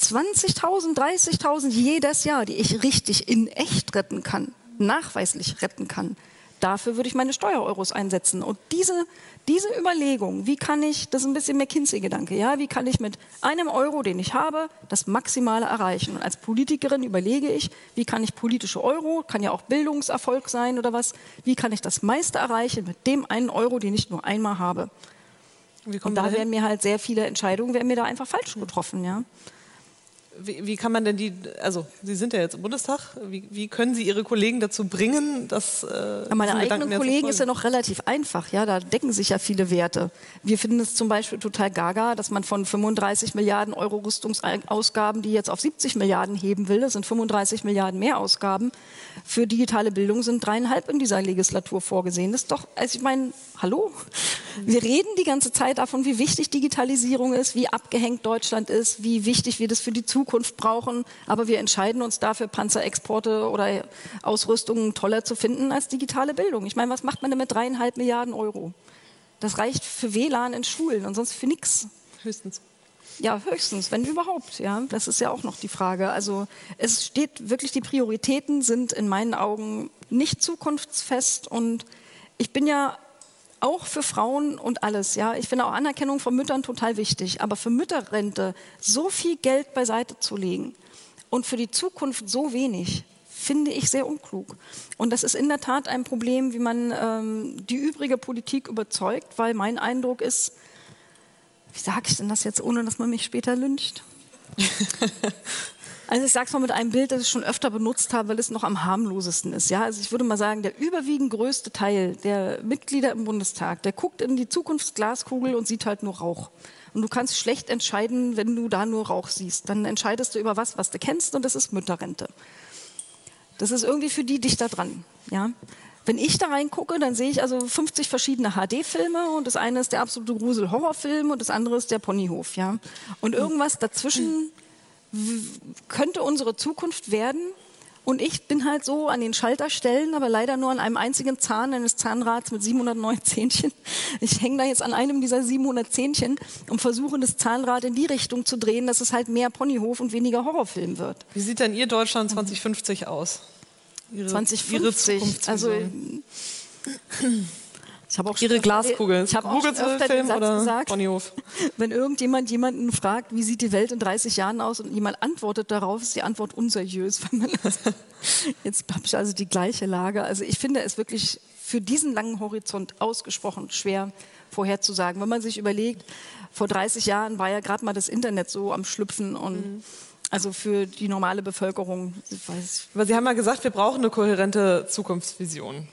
20.000, 30.000 jedes Jahr, die ich richtig in echt retten kann, nachweislich retten kann. Dafür würde ich meine Steuereuros einsetzen. Und diese, diese Überlegung, wie kann ich, das ist ein bisschen McKinsey-Gedanke, ja, wie kann ich mit einem Euro, den ich habe, das Maximale erreichen? Und als Politikerin überlege ich, wie kann ich politische Euro, kann ja auch Bildungserfolg sein oder was, wie kann ich das meiste erreichen mit dem einen Euro, den ich nur einmal habe? Und da werden mir halt sehr viele Entscheidungen, werden mir da einfach falsch getroffen, ja. Wie, wie, kann man denn die, also Sie sind ja jetzt im Bundestag, wie, wie können Sie Ihre Kollegen dazu bringen, dass. Äh, meine eigenen Kollegen ist ja noch relativ einfach, ja, da decken sich ja viele Werte. Wir finden es zum Beispiel total gaga, dass man von 35 Milliarden Euro Rüstungsausgaben, die jetzt auf 70 Milliarden heben will, das sind 35 Milliarden mehr Ausgaben, für digitale Bildung sind dreieinhalb in dieser Legislatur vorgesehen. Das ist doch, also ich meine, hallo? Wir reden die ganze Zeit davon, wie wichtig Digitalisierung ist, wie abgehängt Deutschland ist, wie wichtig wir das für die Zukunft brauchen. Aber wir entscheiden uns dafür, Panzerexporte oder Ausrüstungen toller zu finden als digitale Bildung. Ich meine, was macht man denn mit dreieinhalb Milliarden Euro? Das reicht für WLAN in Schulen und sonst für nichts. Höchstens. Ja, höchstens, wenn überhaupt. Ja, das ist ja auch noch die Frage. Also es steht wirklich, die Prioritäten sind in meinen Augen nicht zukunftsfest und ich bin ja auch für Frauen und alles. Ja, ich finde auch Anerkennung von Müttern total wichtig. Aber für Mütterrente so viel Geld beiseite zu legen und für die Zukunft so wenig, finde ich sehr unklug. Und das ist in der Tat ein Problem, wie man ähm, die übrige Politik überzeugt, weil mein Eindruck ist, wie sage ich denn das jetzt, ohne dass man mich später lyncht? *laughs* Also ich sage es mal mit einem Bild, das ich schon öfter benutzt habe, weil es noch am harmlosesten ist. Ja, also ich würde mal sagen, der überwiegend größte Teil der Mitglieder im Bundestag, der guckt in die Zukunftsglaskugel und sieht halt nur Rauch. Und du kannst schlecht entscheiden, wenn du da nur Rauch siehst. Dann entscheidest du über was, was du kennst, und das ist Mütterrente. Das ist irgendwie für die dichter dran. Ja? Wenn ich da reingucke, dann sehe ich also 50 verschiedene HD-Filme und das eine ist der absolute Grusel-Horrorfilm und das andere ist der Ponyhof. Ja? Und irgendwas dazwischen könnte unsere Zukunft werden. Und ich bin halt so an den Schalterstellen, aber leider nur an einem einzigen Zahn eines Zahnrads mit 709 Zähnchen. Ich hänge da jetzt an einem dieser 700 Zähnchen und versuche das Zahnrad in die Richtung zu drehen, dass es halt mehr Ponyhof und weniger Horrorfilm wird. Wie sieht denn Ihr Deutschland 2050 aus? Ihre, 2050, ihre also *clears throat* *clears throat* ich habe auch Ihre Glaskugel. Ich habe auch schon öfter den Satz gesagt, Ponyhof. wenn irgendjemand jemanden fragt, wie sieht die Welt in 30 Jahren aus und jemand antwortet darauf, ist die Antwort unseriös. *laughs* Jetzt habe ich also die gleiche Lage. Also ich finde es wirklich für diesen langen Horizont ausgesprochen schwer vorherzusagen. Wenn man sich überlegt, vor 30 Jahren war ja gerade mal das Internet so am Schlüpfen und mhm. Also für die normale Bevölkerung. Aber Sie haben ja gesagt, wir brauchen eine kohärente Zukunftsvision.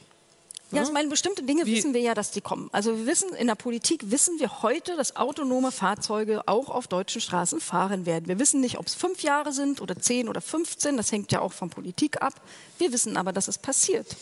Ja, ich meine, bestimmte Dinge Wie? wissen wir ja, dass die kommen. Also wir wissen, in der Politik wissen wir heute, dass autonome Fahrzeuge auch auf deutschen Straßen fahren werden. Wir wissen nicht, ob es fünf Jahre sind oder zehn oder 15, das hängt ja auch von Politik ab. Wir wissen aber, dass es passiert.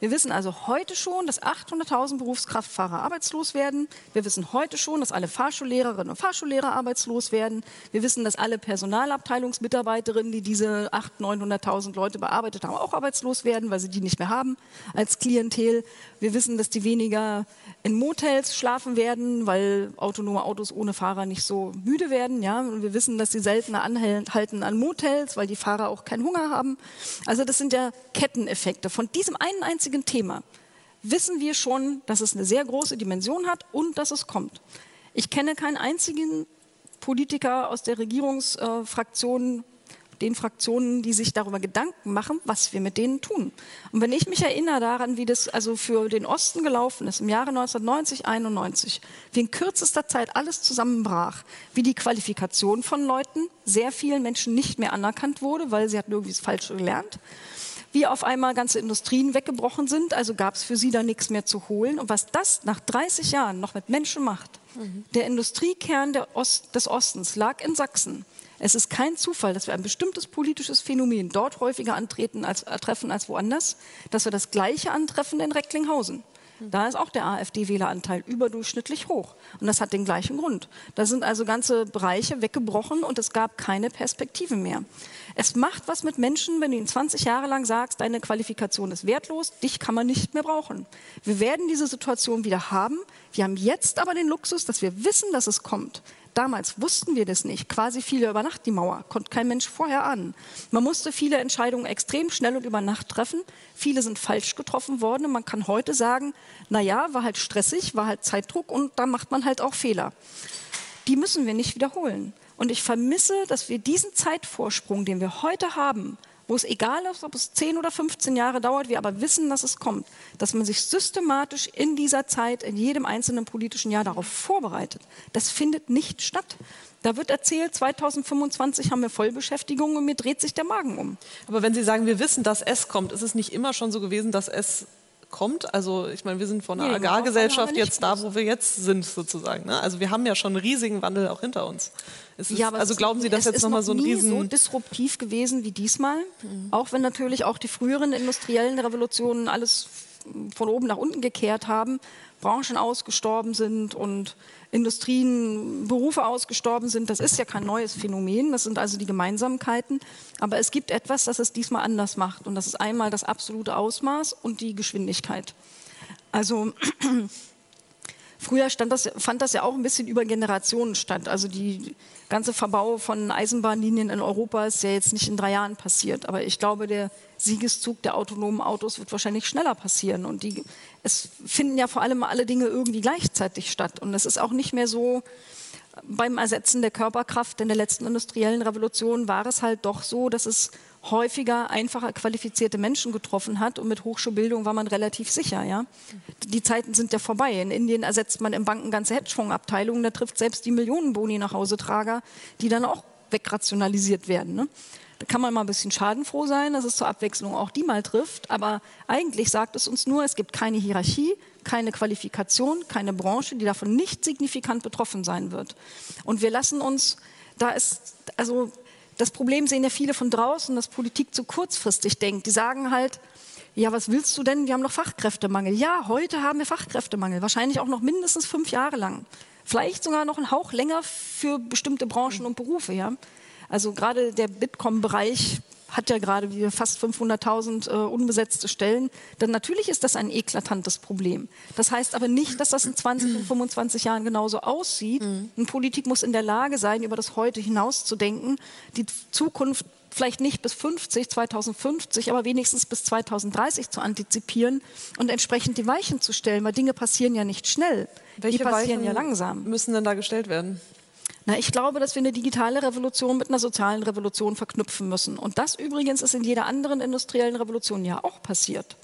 Wir wissen also heute schon, dass 800.000 Berufskraftfahrer arbeitslos werden. Wir wissen heute schon, dass alle Fahrschullehrerinnen und Fahrschullehrer arbeitslos werden. Wir wissen, dass alle Personalabteilungsmitarbeiterinnen, die diese 800.000, 900.000 Leute bearbeitet haben, auch arbeitslos werden, weil sie die nicht mehr haben als Klientel. Wir wissen, dass die weniger in Motels schlafen werden, weil autonome Autos ohne Fahrer nicht so müde werden. Ja? Und wir wissen, dass sie seltener anhalten an Motels, weil die Fahrer auch keinen Hunger haben. Also das sind ja Ketteneffekte. Von diesem einen einzigen einzigen Thema wissen wir schon, dass es eine sehr große Dimension hat und dass es kommt. Ich kenne keinen einzigen Politiker aus der Regierungsfraktion, den Fraktionen, die sich darüber Gedanken machen, was wir mit denen tun. Und wenn ich mich erinnere daran, wie das also für den Osten gelaufen ist, im Jahre 1990, 91, wie in kürzester Zeit alles zusammenbrach, wie die Qualifikation von Leuten sehr vielen Menschen nicht mehr anerkannt wurde, weil sie hatten irgendwie das Falsche gelernt, wie auf einmal ganze Industrien weggebrochen sind, also gab es für sie da nichts mehr zu holen. Und was das nach 30 Jahren noch mit Menschen macht, mhm. der Industriekern Ost, des Ostens lag in Sachsen. Es ist kein Zufall, dass wir ein bestimmtes politisches Phänomen dort häufiger antreten als, äh, treffen als woanders, dass wir das Gleiche antreffen in Recklinghausen. Da ist auch der AfD-Wähleranteil überdurchschnittlich hoch. Und das hat den gleichen Grund. Da sind also ganze Bereiche weggebrochen und es gab keine Perspektive mehr. Es macht was mit Menschen, wenn du ihnen 20 Jahre lang sagst, deine Qualifikation ist wertlos, dich kann man nicht mehr brauchen. Wir werden diese Situation wieder haben. Wir haben jetzt aber den Luxus, dass wir wissen, dass es kommt. Damals wussten wir das nicht. Quasi viele über Nacht die Mauer. Konnte kein Mensch vorher ahnen. Man musste viele Entscheidungen extrem schnell und über Nacht treffen. Viele sind falsch getroffen worden. Und man kann heute sagen, na ja, war halt stressig, war halt Zeitdruck und da macht man halt auch Fehler. Die müssen wir nicht wiederholen. Und ich vermisse, dass wir diesen Zeitvorsprung, den wir heute haben, wo es egal ist, ob es 10 oder 15 Jahre dauert, wir aber wissen, dass es kommt, dass man sich systematisch in dieser Zeit, in jedem einzelnen politischen Jahr darauf vorbereitet. Das findet nicht statt. Da wird erzählt, 2025 haben wir Vollbeschäftigung und mir dreht sich der Magen um. Aber wenn Sie sagen, wir wissen, dass es kommt, ist es nicht immer schon so gewesen, dass es kommt. Also ich meine, wir sind von einer nee, Agrargesellschaft jetzt da, wo wir jetzt sind sozusagen. Ne? Also wir haben ja schon einen riesigen Wandel auch hinter uns. Ist, ja, also glauben Sie, dass jetzt nochmal so ein riesen... so disruptiv gewesen wie diesmal. Mhm. Auch wenn natürlich auch die früheren industriellen Revolutionen alles von oben nach unten gekehrt haben, Branchen ausgestorben sind und Industrien, Berufe ausgestorben sind. Das ist ja kein neues Phänomen, das sind also die Gemeinsamkeiten. Aber es gibt etwas, das es diesmal anders macht. Und das ist einmal das absolute Ausmaß und die Geschwindigkeit. Also *clears throat* Früher das, fand das ja auch ein bisschen über Generationen statt. Also die ganze Verbau von Eisenbahnlinien in Europa ist ja jetzt nicht in drei Jahren passiert. Aber ich glaube, der Siegeszug der autonomen Autos wird wahrscheinlich schneller passieren. Und die, es finden ja vor allem alle Dinge irgendwie gleichzeitig statt. Und es ist auch nicht mehr so, beim Ersetzen der Körperkraft in der letzten industriellen Revolution war es halt doch so, dass es häufiger einfacher qualifizierte Menschen getroffen hat und mit Hochschulbildung war man relativ sicher. Ja? Die Zeiten sind ja vorbei. In Indien ersetzt man im Banken ganze Hedgefondsabteilungen, da trifft selbst die Millionenboni nach Hause Trager, die dann auch wegrationalisiert werden. Ne? Da kann man mal ein bisschen schadenfroh sein, dass es zur Abwechslung auch die mal trifft. Aber eigentlich sagt es uns nur, es gibt keine Hierarchie, keine Qualifikation, keine Branche, die davon nicht signifikant betroffen sein wird. Und wir lassen uns, da ist, also das Problem sehen ja viele von draußen, dass Politik zu kurzfristig denkt. Die sagen halt, ja, was willst du denn? Wir haben noch Fachkräftemangel. Ja, heute haben wir Fachkräftemangel, wahrscheinlich auch noch mindestens fünf Jahre lang. Vielleicht sogar noch einen Hauch länger für bestimmte Branchen und Berufe. Ja? Also gerade der Bitkom-Bereich hat ja gerade wieder fast 500.000 äh, unbesetzte Stellen, dann natürlich ist das ein eklatantes Problem. Das heißt aber nicht, dass das in 20 und 25 Jahren genauso aussieht. Mhm. Und Politik muss in der Lage sein, über das Heute hinaus zu denken, die Zukunft vielleicht nicht bis 50, 2050, aber wenigstens bis 2030 zu antizipieren und entsprechend die Weichen zu stellen, weil Dinge passieren ja nicht schnell. Welche die passieren Weichen ja langsam. Müssen denn da gestellt werden? Na, ich glaube, dass wir eine digitale Revolution mit einer sozialen Revolution verknüpfen müssen. Und das übrigens ist in jeder anderen industriellen Revolution ja auch passiert.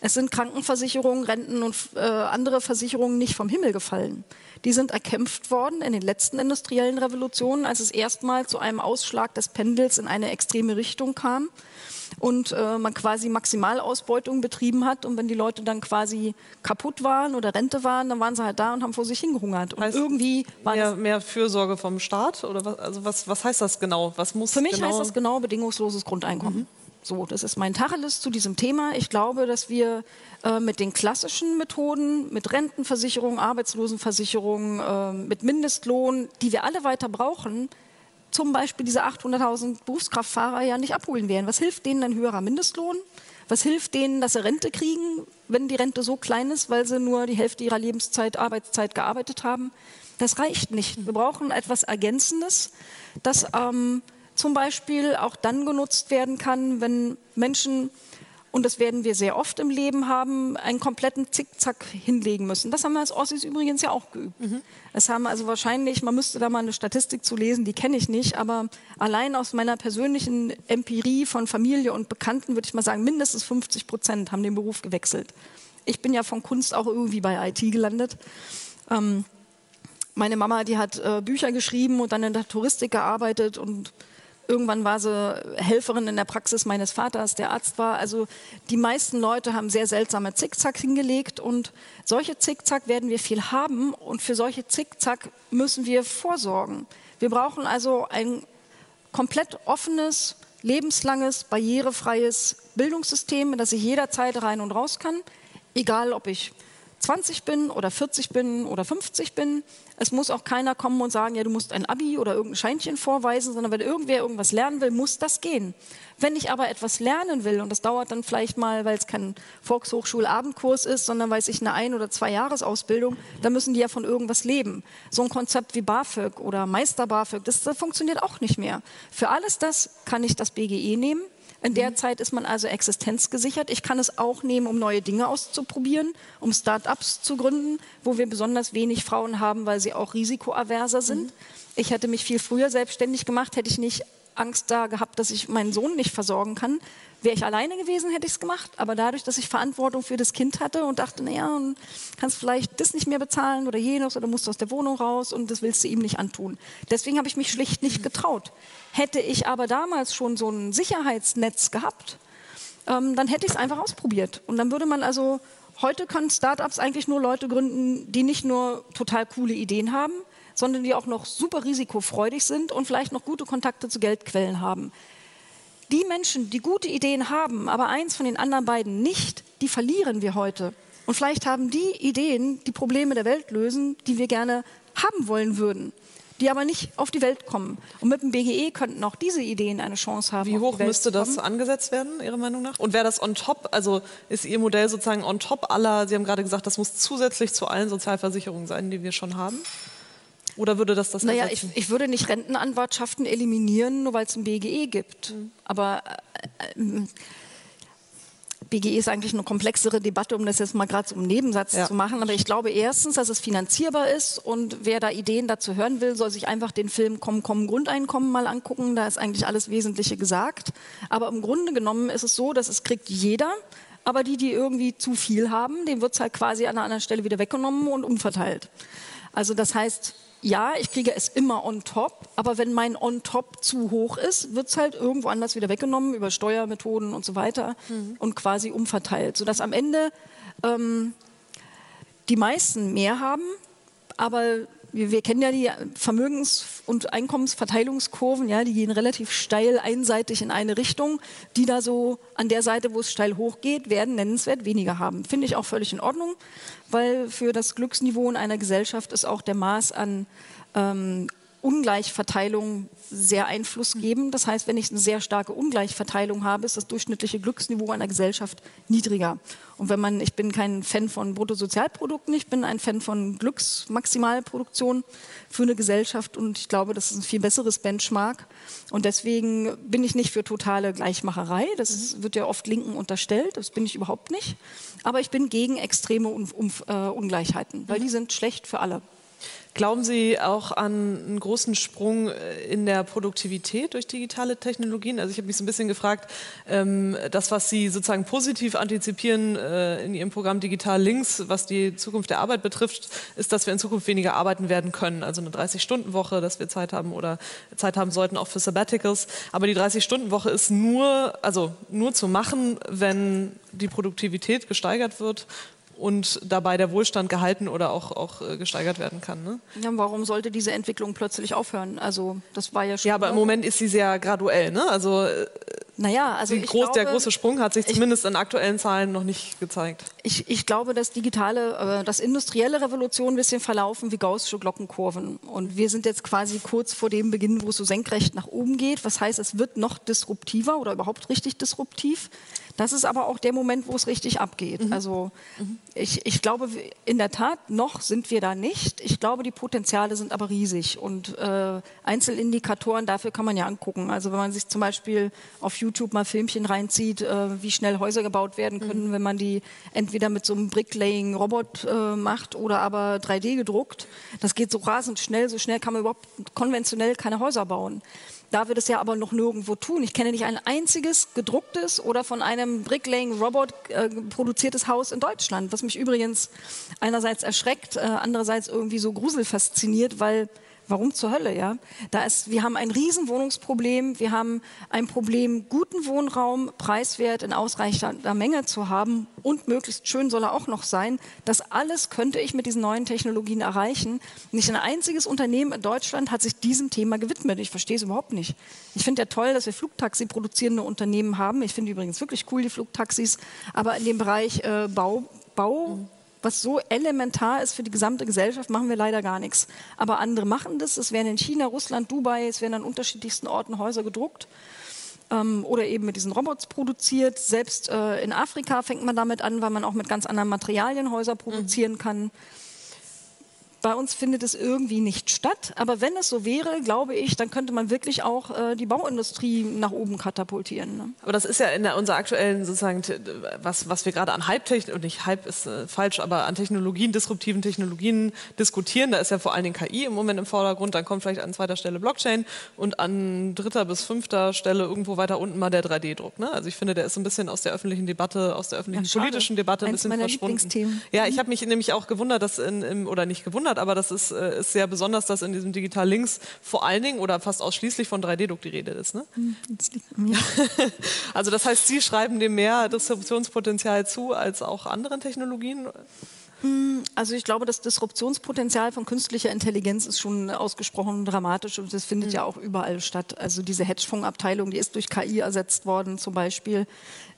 Es sind Krankenversicherungen, Renten und äh, andere Versicherungen nicht vom Himmel gefallen. Die sind erkämpft worden in den letzten industriellen Revolutionen, als es erstmal zu einem Ausschlag des Pendels in eine extreme Richtung kam und äh, man quasi Maximalausbeutung betrieben hat. Und wenn die Leute dann quasi kaputt waren oder Rente waren, dann waren sie halt da und haben vor sich hingehungert. Und heißt irgendwie war mehr, mehr Fürsorge vom Staat oder was, also was, was heißt das genau? Was muss Für mich genau heißt das genau bedingungsloses Grundeinkommen. Mhm. So, das ist mein Tacheles zu diesem Thema. Ich glaube, dass wir äh, mit den klassischen Methoden, mit Rentenversicherung, Arbeitslosenversicherung, äh, mit Mindestlohn, die wir alle weiter brauchen, zum Beispiel diese 800.000 Berufskraftfahrer ja nicht abholen werden. Was hilft denen ein höherer Mindestlohn? Was hilft denen, dass sie Rente kriegen, wenn die Rente so klein ist, weil sie nur die Hälfte ihrer Lebenszeit, Arbeitszeit gearbeitet haben? Das reicht nicht. Wir brauchen etwas Ergänzendes, das ähm, zum Beispiel auch dann genutzt werden kann, wenn Menschen und das werden wir sehr oft im Leben haben, einen kompletten Zickzack hinlegen müssen. Das haben wir als Ossis übrigens ja auch geübt. Mhm. Es haben also wahrscheinlich, man müsste da mal eine Statistik zu lesen, die kenne ich nicht, aber allein aus meiner persönlichen Empirie von Familie und Bekannten würde ich mal sagen, mindestens 50 Prozent haben den Beruf gewechselt. Ich bin ja von Kunst auch irgendwie bei IT gelandet. Ähm, meine Mama, die hat äh, Bücher geschrieben und dann in der Touristik gearbeitet und Irgendwann war sie Helferin in der Praxis meines Vaters, der Arzt war. Also die meisten Leute haben sehr seltsame Zickzack hingelegt und solche Zickzack werden wir viel haben und für solche Zickzack müssen wir vorsorgen. Wir brauchen also ein komplett offenes, lebenslanges, barrierefreies Bildungssystem, in das ich jederzeit rein und raus kann, egal ob ich 20 bin oder 40 bin oder 50 bin. Es muss auch keiner kommen und sagen, ja, du musst ein Abi oder irgendein Scheinchen vorweisen, sondern wenn irgendwer irgendwas lernen will, muss das gehen. Wenn ich aber etwas lernen will, und das dauert dann vielleicht mal, weil es kein Volkshochschulabendkurs ist, sondern weil ich eine Ein- oder zwei Jahresausbildung, dann müssen die ja von irgendwas leben. So ein Konzept wie BAföG oder Meister BAföG, das, das funktioniert auch nicht mehr. Für alles das kann ich das BGE nehmen in der mhm. Zeit ist man also existenzgesichert. Ich kann es auch nehmen, um neue Dinge auszuprobieren, um Start-ups zu gründen, wo wir besonders wenig Frauen haben, weil sie auch risikoaverser sind. Mhm. Ich hätte mich viel früher selbstständig gemacht, hätte ich nicht Angst da gehabt, dass ich meinen Sohn nicht versorgen kann. Wäre ich alleine gewesen, hätte ich es gemacht. Aber dadurch, dass ich Verantwortung für das Kind hatte und dachte, naja, kannst vielleicht das nicht mehr bezahlen oder jenes oder musst du aus der Wohnung raus und das willst du ihm nicht antun. Deswegen habe ich mich schlicht nicht getraut. Hätte ich aber damals schon so ein Sicherheitsnetz gehabt, ähm, dann hätte ich es einfach ausprobiert. Und dann würde man also, heute können Startups eigentlich nur Leute gründen, die nicht nur total coole Ideen haben, sondern die auch noch super risikofreudig sind und vielleicht noch gute Kontakte zu Geldquellen haben. Die Menschen, die gute Ideen haben, aber eins von den anderen beiden nicht, die verlieren wir heute. Und vielleicht haben die Ideen, die Probleme der Welt lösen, die wir gerne haben wollen würden, die aber nicht auf die Welt kommen. Und mit dem BGE könnten auch diese Ideen eine Chance haben. Wie hoch müsste das angesetzt werden, Ihrer Meinung nach? Und wäre das on top, also ist Ihr Modell sozusagen on top aller, Sie haben gerade gesagt, das muss zusätzlich zu allen Sozialversicherungen sein, die wir schon haben? Oder würde das das naja, ersetzen? Ich, ich würde nicht Rentenanwartschaften eliminieren, nur weil es ein BGE gibt. Mhm. Aber äh, äh, BGE ist eigentlich eine komplexere Debatte, um das jetzt mal gerade zum Nebensatz ja. zu machen. Aber ich glaube erstens, dass es finanzierbar ist und wer da Ideen dazu hören will, soll sich einfach den Film Komm, Komm, Grundeinkommen mal angucken. Da ist eigentlich alles Wesentliche gesagt. Aber im Grunde genommen ist es so, dass es kriegt jeder. Aber die, die irgendwie zu viel haben, dem wird es halt quasi an einer anderen Stelle wieder weggenommen und umverteilt. Also das heißt, ja, ich kriege es immer on top, aber wenn mein on top zu hoch ist, wird es halt irgendwo anders wieder weggenommen über Steuermethoden und so weiter mhm. und quasi umverteilt, sodass am Ende ähm, die meisten mehr haben, aber wir, wir kennen ja die Vermögens- und Einkommensverteilungskurven, ja, die gehen relativ steil einseitig in eine Richtung. Die da so an der Seite, wo es steil hochgeht, werden nennenswert weniger haben. Finde ich auch völlig in Ordnung, weil für das Glücksniveau in einer Gesellschaft ist auch der Maß an ähm, Ungleichverteilung sehr Einfluss geben. Das heißt, wenn ich eine sehr starke Ungleichverteilung habe, ist das durchschnittliche Glücksniveau einer Gesellschaft niedriger. Und wenn man, ich bin kein Fan von Bruttosozialprodukten, ich bin ein Fan von Glücksmaximalproduktion für eine Gesellschaft und ich glaube, das ist ein viel besseres Benchmark. Und deswegen bin ich nicht für totale Gleichmacherei. Das wird ja oft Linken unterstellt. Das bin ich überhaupt nicht. Aber ich bin gegen extreme Un Un äh, Ungleichheiten, weil die sind schlecht für alle. Glauben Sie auch an einen großen Sprung äh, in der Produktivität durch digitale Technologien? Also ich habe mich so ein bisschen gefragt, ähm, das, was Sie sozusagen positiv antizipieren äh, in Ihrem Programm Digital Links, was die Zukunft der Arbeit betrifft, ist, dass wir in Zukunft weniger arbeiten werden können. Also eine 30-Stunden-Woche, dass wir Zeit haben oder Zeit haben sollten auch für Sabbaticals. Aber die 30-Stunden-Woche ist nur, also nur zu machen, wenn die Produktivität gesteigert wird und dabei der Wohlstand gehalten oder auch, auch äh, gesteigert werden kann. Ne? Ja, warum sollte diese Entwicklung plötzlich aufhören? Also das war ja schon. Ja, aber im Moment ist sie sehr graduell. Ne? Also äh, naja, also groß, glaube, der große Sprung hat sich zumindest in aktuellen Zahlen noch nicht gezeigt. Ich, ich glaube, dass digitale, äh, dass industrielle Revolutionen ein bisschen verlaufen wie gaußsche Glockenkurven. Und wir sind jetzt quasi kurz vor dem Beginn, wo es so senkrecht nach oben geht. Was heißt, es wird noch disruptiver oder überhaupt richtig disruptiv. Das ist aber auch der Moment, wo es richtig abgeht. Mhm. Also mhm. Ich, ich, glaube, in der Tat, noch sind wir da nicht. Ich glaube, die Potenziale sind aber riesig. Und äh, Einzelindikatoren dafür kann man ja angucken. Also wenn man sich zum Beispiel auf YouTube mal Filmchen reinzieht, äh, wie schnell Häuser gebaut werden können, mhm. wenn man die entweder mit so einem Bricklaying-Robot äh, macht oder aber 3D gedruckt. Das geht so rasend schnell. So schnell kann man überhaupt konventionell keine Häuser bauen da wir das ja aber noch nirgendwo tun. Ich kenne nicht ein einziges gedrucktes oder von einem Bricklaying-Robot äh, produziertes Haus in Deutschland, was mich übrigens einerseits erschreckt, äh, andererseits irgendwie so gruselfasziniert, weil Warum zur Hölle, ja? Da ist, wir haben ein Riesenwohnungsproblem, wir haben ein Problem, guten Wohnraum preiswert in ausreichender Menge zu haben und möglichst schön soll er auch noch sein. Das alles könnte ich mit diesen neuen Technologien erreichen. Nicht ein einziges Unternehmen in Deutschland hat sich diesem Thema gewidmet. Ich verstehe es überhaupt nicht. Ich finde ja toll, dass wir Flugtaxi produzierende Unternehmen haben. Ich finde übrigens wirklich cool, die Flugtaxis. Aber in dem Bereich äh, Bau, Bau, was so elementar ist für die gesamte Gesellschaft, machen wir leider gar nichts. Aber andere machen das. Es werden in China, Russland, Dubai, es werden an unterschiedlichsten Orten Häuser gedruckt ähm, oder eben mit diesen Robots produziert. Selbst äh, in Afrika fängt man damit an, weil man auch mit ganz anderen Materialien Häuser produzieren mhm. kann. Bei uns findet es irgendwie nicht statt. Aber wenn es so wäre, glaube ich, dann könnte man wirklich auch äh, die Bauindustrie nach oben katapultieren. Ne? Aber das ist ja in der, unserer aktuellen sozusagen, was, was wir gerade an Hype-Technologien, und nicht Hype ist äh, falsch, aber an Technologien, disruptiven Technologien diskutieren. Da ist ja vor allen Dingen KI im Moment im Vordergrund. Dann kommt vielleicht an zweiter Stelle Blockchain und an dritter bis fünfter Stelle irgendwo weiter unten mal der 3D-Druck. Ne? Also ich finde, der ist ein bisschen aus der öffentlichen Debatte, aus der öffentlichen ja, politischen Debatte ein bisschen verschwunden. Ja, ich habe mich nämlich auch gewundert, dass in, im, oder nicht gewundert, hat, aber das ist, äh, ist sehr besonders, dass in diesem Digital Links vor allen Dingen oder fast ausschließlich von 3D-Druck die Rede ist. Ne? Hm, *laughs* also das heißt, Sie schreiben dem mehr Distributionspotenzial zu als auch anderen Technologien? Also ich glaube, das Disruptionspotenzial von künstlicher Intelligenz ist schon ausgesprochen dramatisch und das findet mhm. ja auch überall statt. Also diese Hedgefondsabteilung, die ist durch KI ersetzt worden zum Beispiel.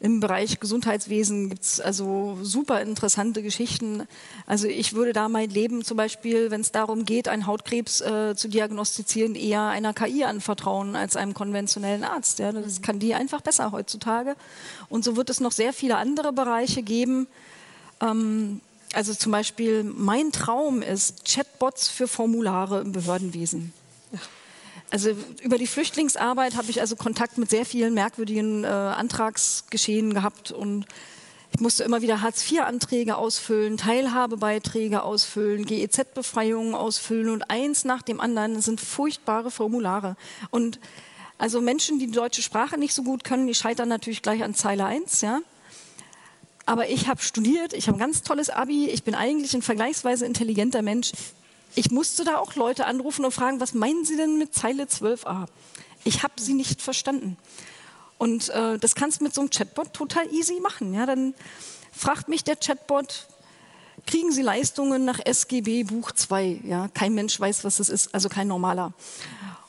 Im Bereich Gesundheitswesen gibt es also super interessante Geschichten. Also ich würde da mein Leben zum Beispiel, wenn es darum geht, einen Hautkrebs äh, zu diagnostizieren, eher einer KI anvertrauen als einem konventionellen Arzt. Ja. Das mhm. kann die einfach besser heutzutage. Und so wird es noch sehr viele andere Bereiche geben. Ähm, also zum Beispiel, mein Traum ist Chatbots für Formulare im Behördenwesen. Also über die Flüchtlingsarbeit habe ich also Kontakt mit sehr vielen merkwürdigen äh, Antragsgeschehen gehabt und ich musste immer wieder Hartz-IV-Anträge ausfüllen, Teilhabebeiträge ausfüllen, GEZ-Befreiungen ausfüllen und eins nach dem anderen. Das sind furchtbare Formulare. Und also Menschen, die die deutsche Sprache nicht so gut können, die scheitern natürlich gleich an Zeile 1, ja. Aber ich habe studiert, ich habe ein ganz tolles Abi, ich bin eigentlich ein vergleichsweise intelligenter Mensch. Ich musste da auch Leute anrufen und fragen, was meinen Sie denn mit Zeile 12a? Ich habe sie nicht verstanden. Und äh, das kannst du mit so einem Chatbot total easy machen. Ja? Dann fragt mich der Chatbot, kriegen Sie Leistungen nach SGB Buch 2? Ja? Kein Mensch weiß, was das ist, also kein normaler.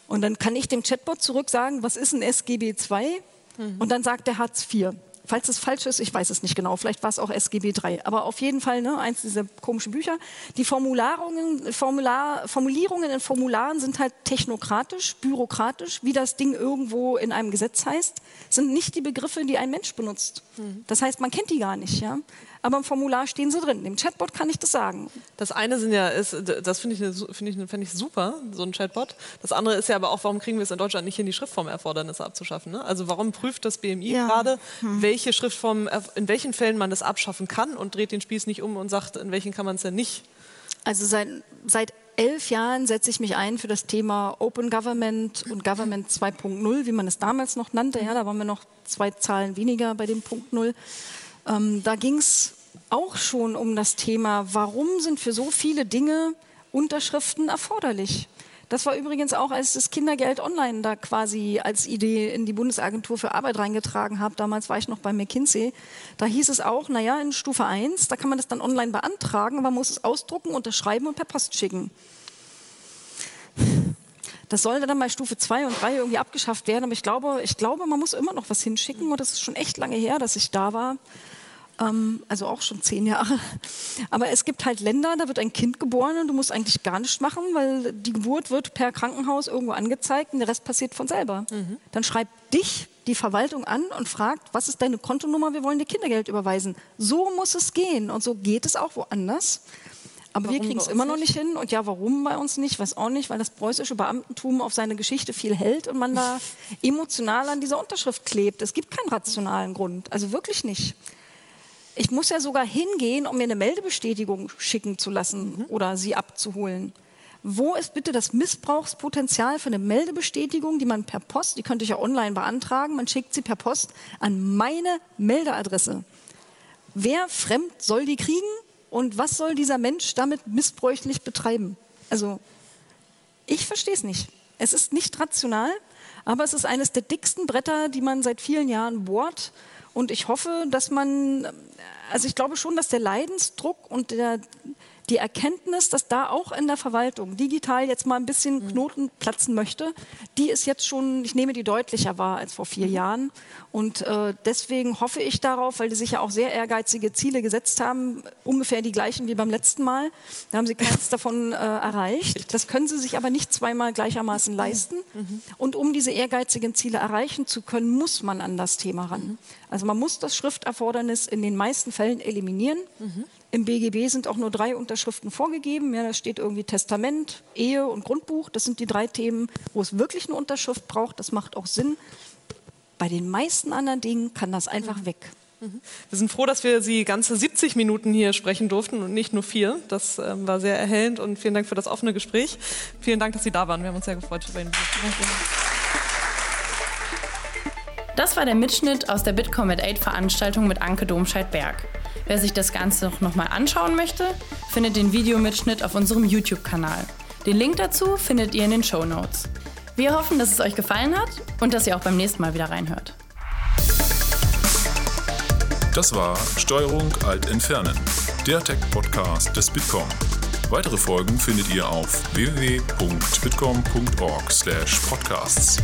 Und dann kann ich dem Chatbot zurück sagen, was ist ein SGB 2? Mhm. Und dann sagt der Hartz IV. Falls es falsch ist, ich weiß es nicht genau, vielleicht war es auch SGB III. Aber auf jeden Fall ne, eins dieser komischen Bücher. Die Formularungen, Formular, Formulierungen in Formularen sind halt technokratisch, bürokratisch, wie das Ding irgendwo in einem Gesetz heißt, sind nicht die Begriffe, die ein Mensch benutzt. Mhm. Das heißt, man kennt die gar nicht. Ja? Aber im Formular stehen sie drin. Dem Chatbot kann ich das sagen. Das eine sind ja, ist, das finde ich, find ich, find ich super, so ein Chatbot. Das andere ist ja aber auch, warum kriegen wir es in Deutschland nicht hin, die Schriftformerfordernisse abzuschaffen? Ne? Also warum prüft das BMI ja. gerade, hm. welche Schriftformen, in welchen Fällen man das abschaffen kann und dreht den Spieß nicht um und sagt, in welchen kann man es denn nicht? Also seit, seit elf Jahren setze ich mich ein für das Thema Open Government und Government 2.0, wie man es damals noch nannte. Ja, da waren wir noch zwei Zahlen weniger bei dem Punkt Null. Ähm, da ging es auch schon um das Thema, warum sind für so viele Dinge Unterschriften erforderlich? Das war übrigens auch, als das Kindergeld online da quasi als Idee in die Bundesagentur für Arbeit reingetragen habe. Damals war ich noch bei McKinsey. Da hieß es auch, naja, in Stufe 1, da kann man das dann online beantragen, man muss es ausdrucken, unterschreiben und per Post schicken. Das sollte dann bei Stufe 2 und 3 irgendwie abgeschafft werden. Aber ich glaube, ich glaube, man muss immer noch was hinschicken. Und das ist schon echt lange her, dass ich da war. Ähm, also auch schon zehn Jahre. *laughs* Aber es gibt halt Länder, da wird ein Kind geboren und du musst eigentlich gar nichts machen, weil die Geburt wird per Krankenhaus irgendwo angezeigt und der Rest passiert von selber. Mhm. Dann schreibt dich die Verwaltung an und fragt, was ist deine Kontonummer, wir wollen dir Kindergeld überweisen. So muss es gehen und so geht es auch woanders. Aber warum wir kriegen es immer noch nicht hin. Und ja, warum bei uns nicht? Weiß auch nicht, weil das preußische Beamtentum auf seine Geschichte viel hält und man da *laughs* emotional an dieser Unterschrift klebt. Es gibt keinen rationalen Grund. Also wirklich nicht. Ich muss ja sogar hingehen, um mir eine Meldebestätigung schicken zu lassen mhm. oder sie abzuholen. Wo ist bitte das Missbrauchspotenzial für eine Meldebestätigung, die man per Post, die könnte ich ja online beantragen, man schickt sie per Post an meine Meldeadresse. Wer fremd soll die kriegen? Und was soll dieser Mensch damit missbräuchlich betreiben? Also, ich verstehe es nicht. Es ist nicht rational, aber es ist eines der dicksten Bretter, die man seit vielen Jahren bohrt. Und ich hoffe, dass man, also ich glaube schon, dass der Leidensdruck und der, die Erkenntnis, dass da auch in der Verwaltung digital jetzt mal ein bisschen mhm. Knoten platzen möchte, die ist jetzt schon, ich nehme die deutlicher wahr als vor vier mhm. Jahren. Und äh, deswegen hoffe ich darauf, weil die sich ja auch sehr ehrgeizige Ziele gesetzt haben, ungefähr die gleichen wie beim letzten Mal. Da haben sie keins *laughs* davon äh, erreicht. Das können sie sich aber nicht zweimal gleichermaßen leisten. Mhm. Und um diese ehrgeizigen Ziele erreichen zu können, muss man an das Thema ran. Also man muss das Schrifterfordernis in den meisten Fällen eliminieren. Mhm. Im BGB sind auch nur drei Unterschriften vorgegeben. Ja, da steht irgendwie Testament, Ehe und Grundbuch. Das sind die drei Themen, wo es wirklich eine Unterschrift braucht. Das macht auch Sinn. Bei den meisten anderen Dingen kann das einfach mhm. weg. Mhm. Wir sind froh, dass wir Sie ganze 70 Minuten hier sprechen durften und nicht nur vier. Das äh, war sehr erhellend und vielen Dank für das offene Gespräch. Vielen Dank, dass Sie da waren. Wir haben uns sehr gefreut über Ihnen. Das war der Mitschnitt aus der Bitkom at 8 Veranstaltung mit Anke Domscheit-Berg. Wer sich das Ganze noch mal anschauen möchte, findet den Videomitschnitt auf unserem YouTube-Kanal. Den Link dazu findet ihr in den Show Notes. Wir hoffen, dass es euch gefallen hat und dass ihr auch beim nächsten Mal wieder reinhört. Das war Steuerung Alt Entfernen der Tech-Podcast des Bitkom. Weitere Folgen findet ihr auf www.bitkom.org/podcasts.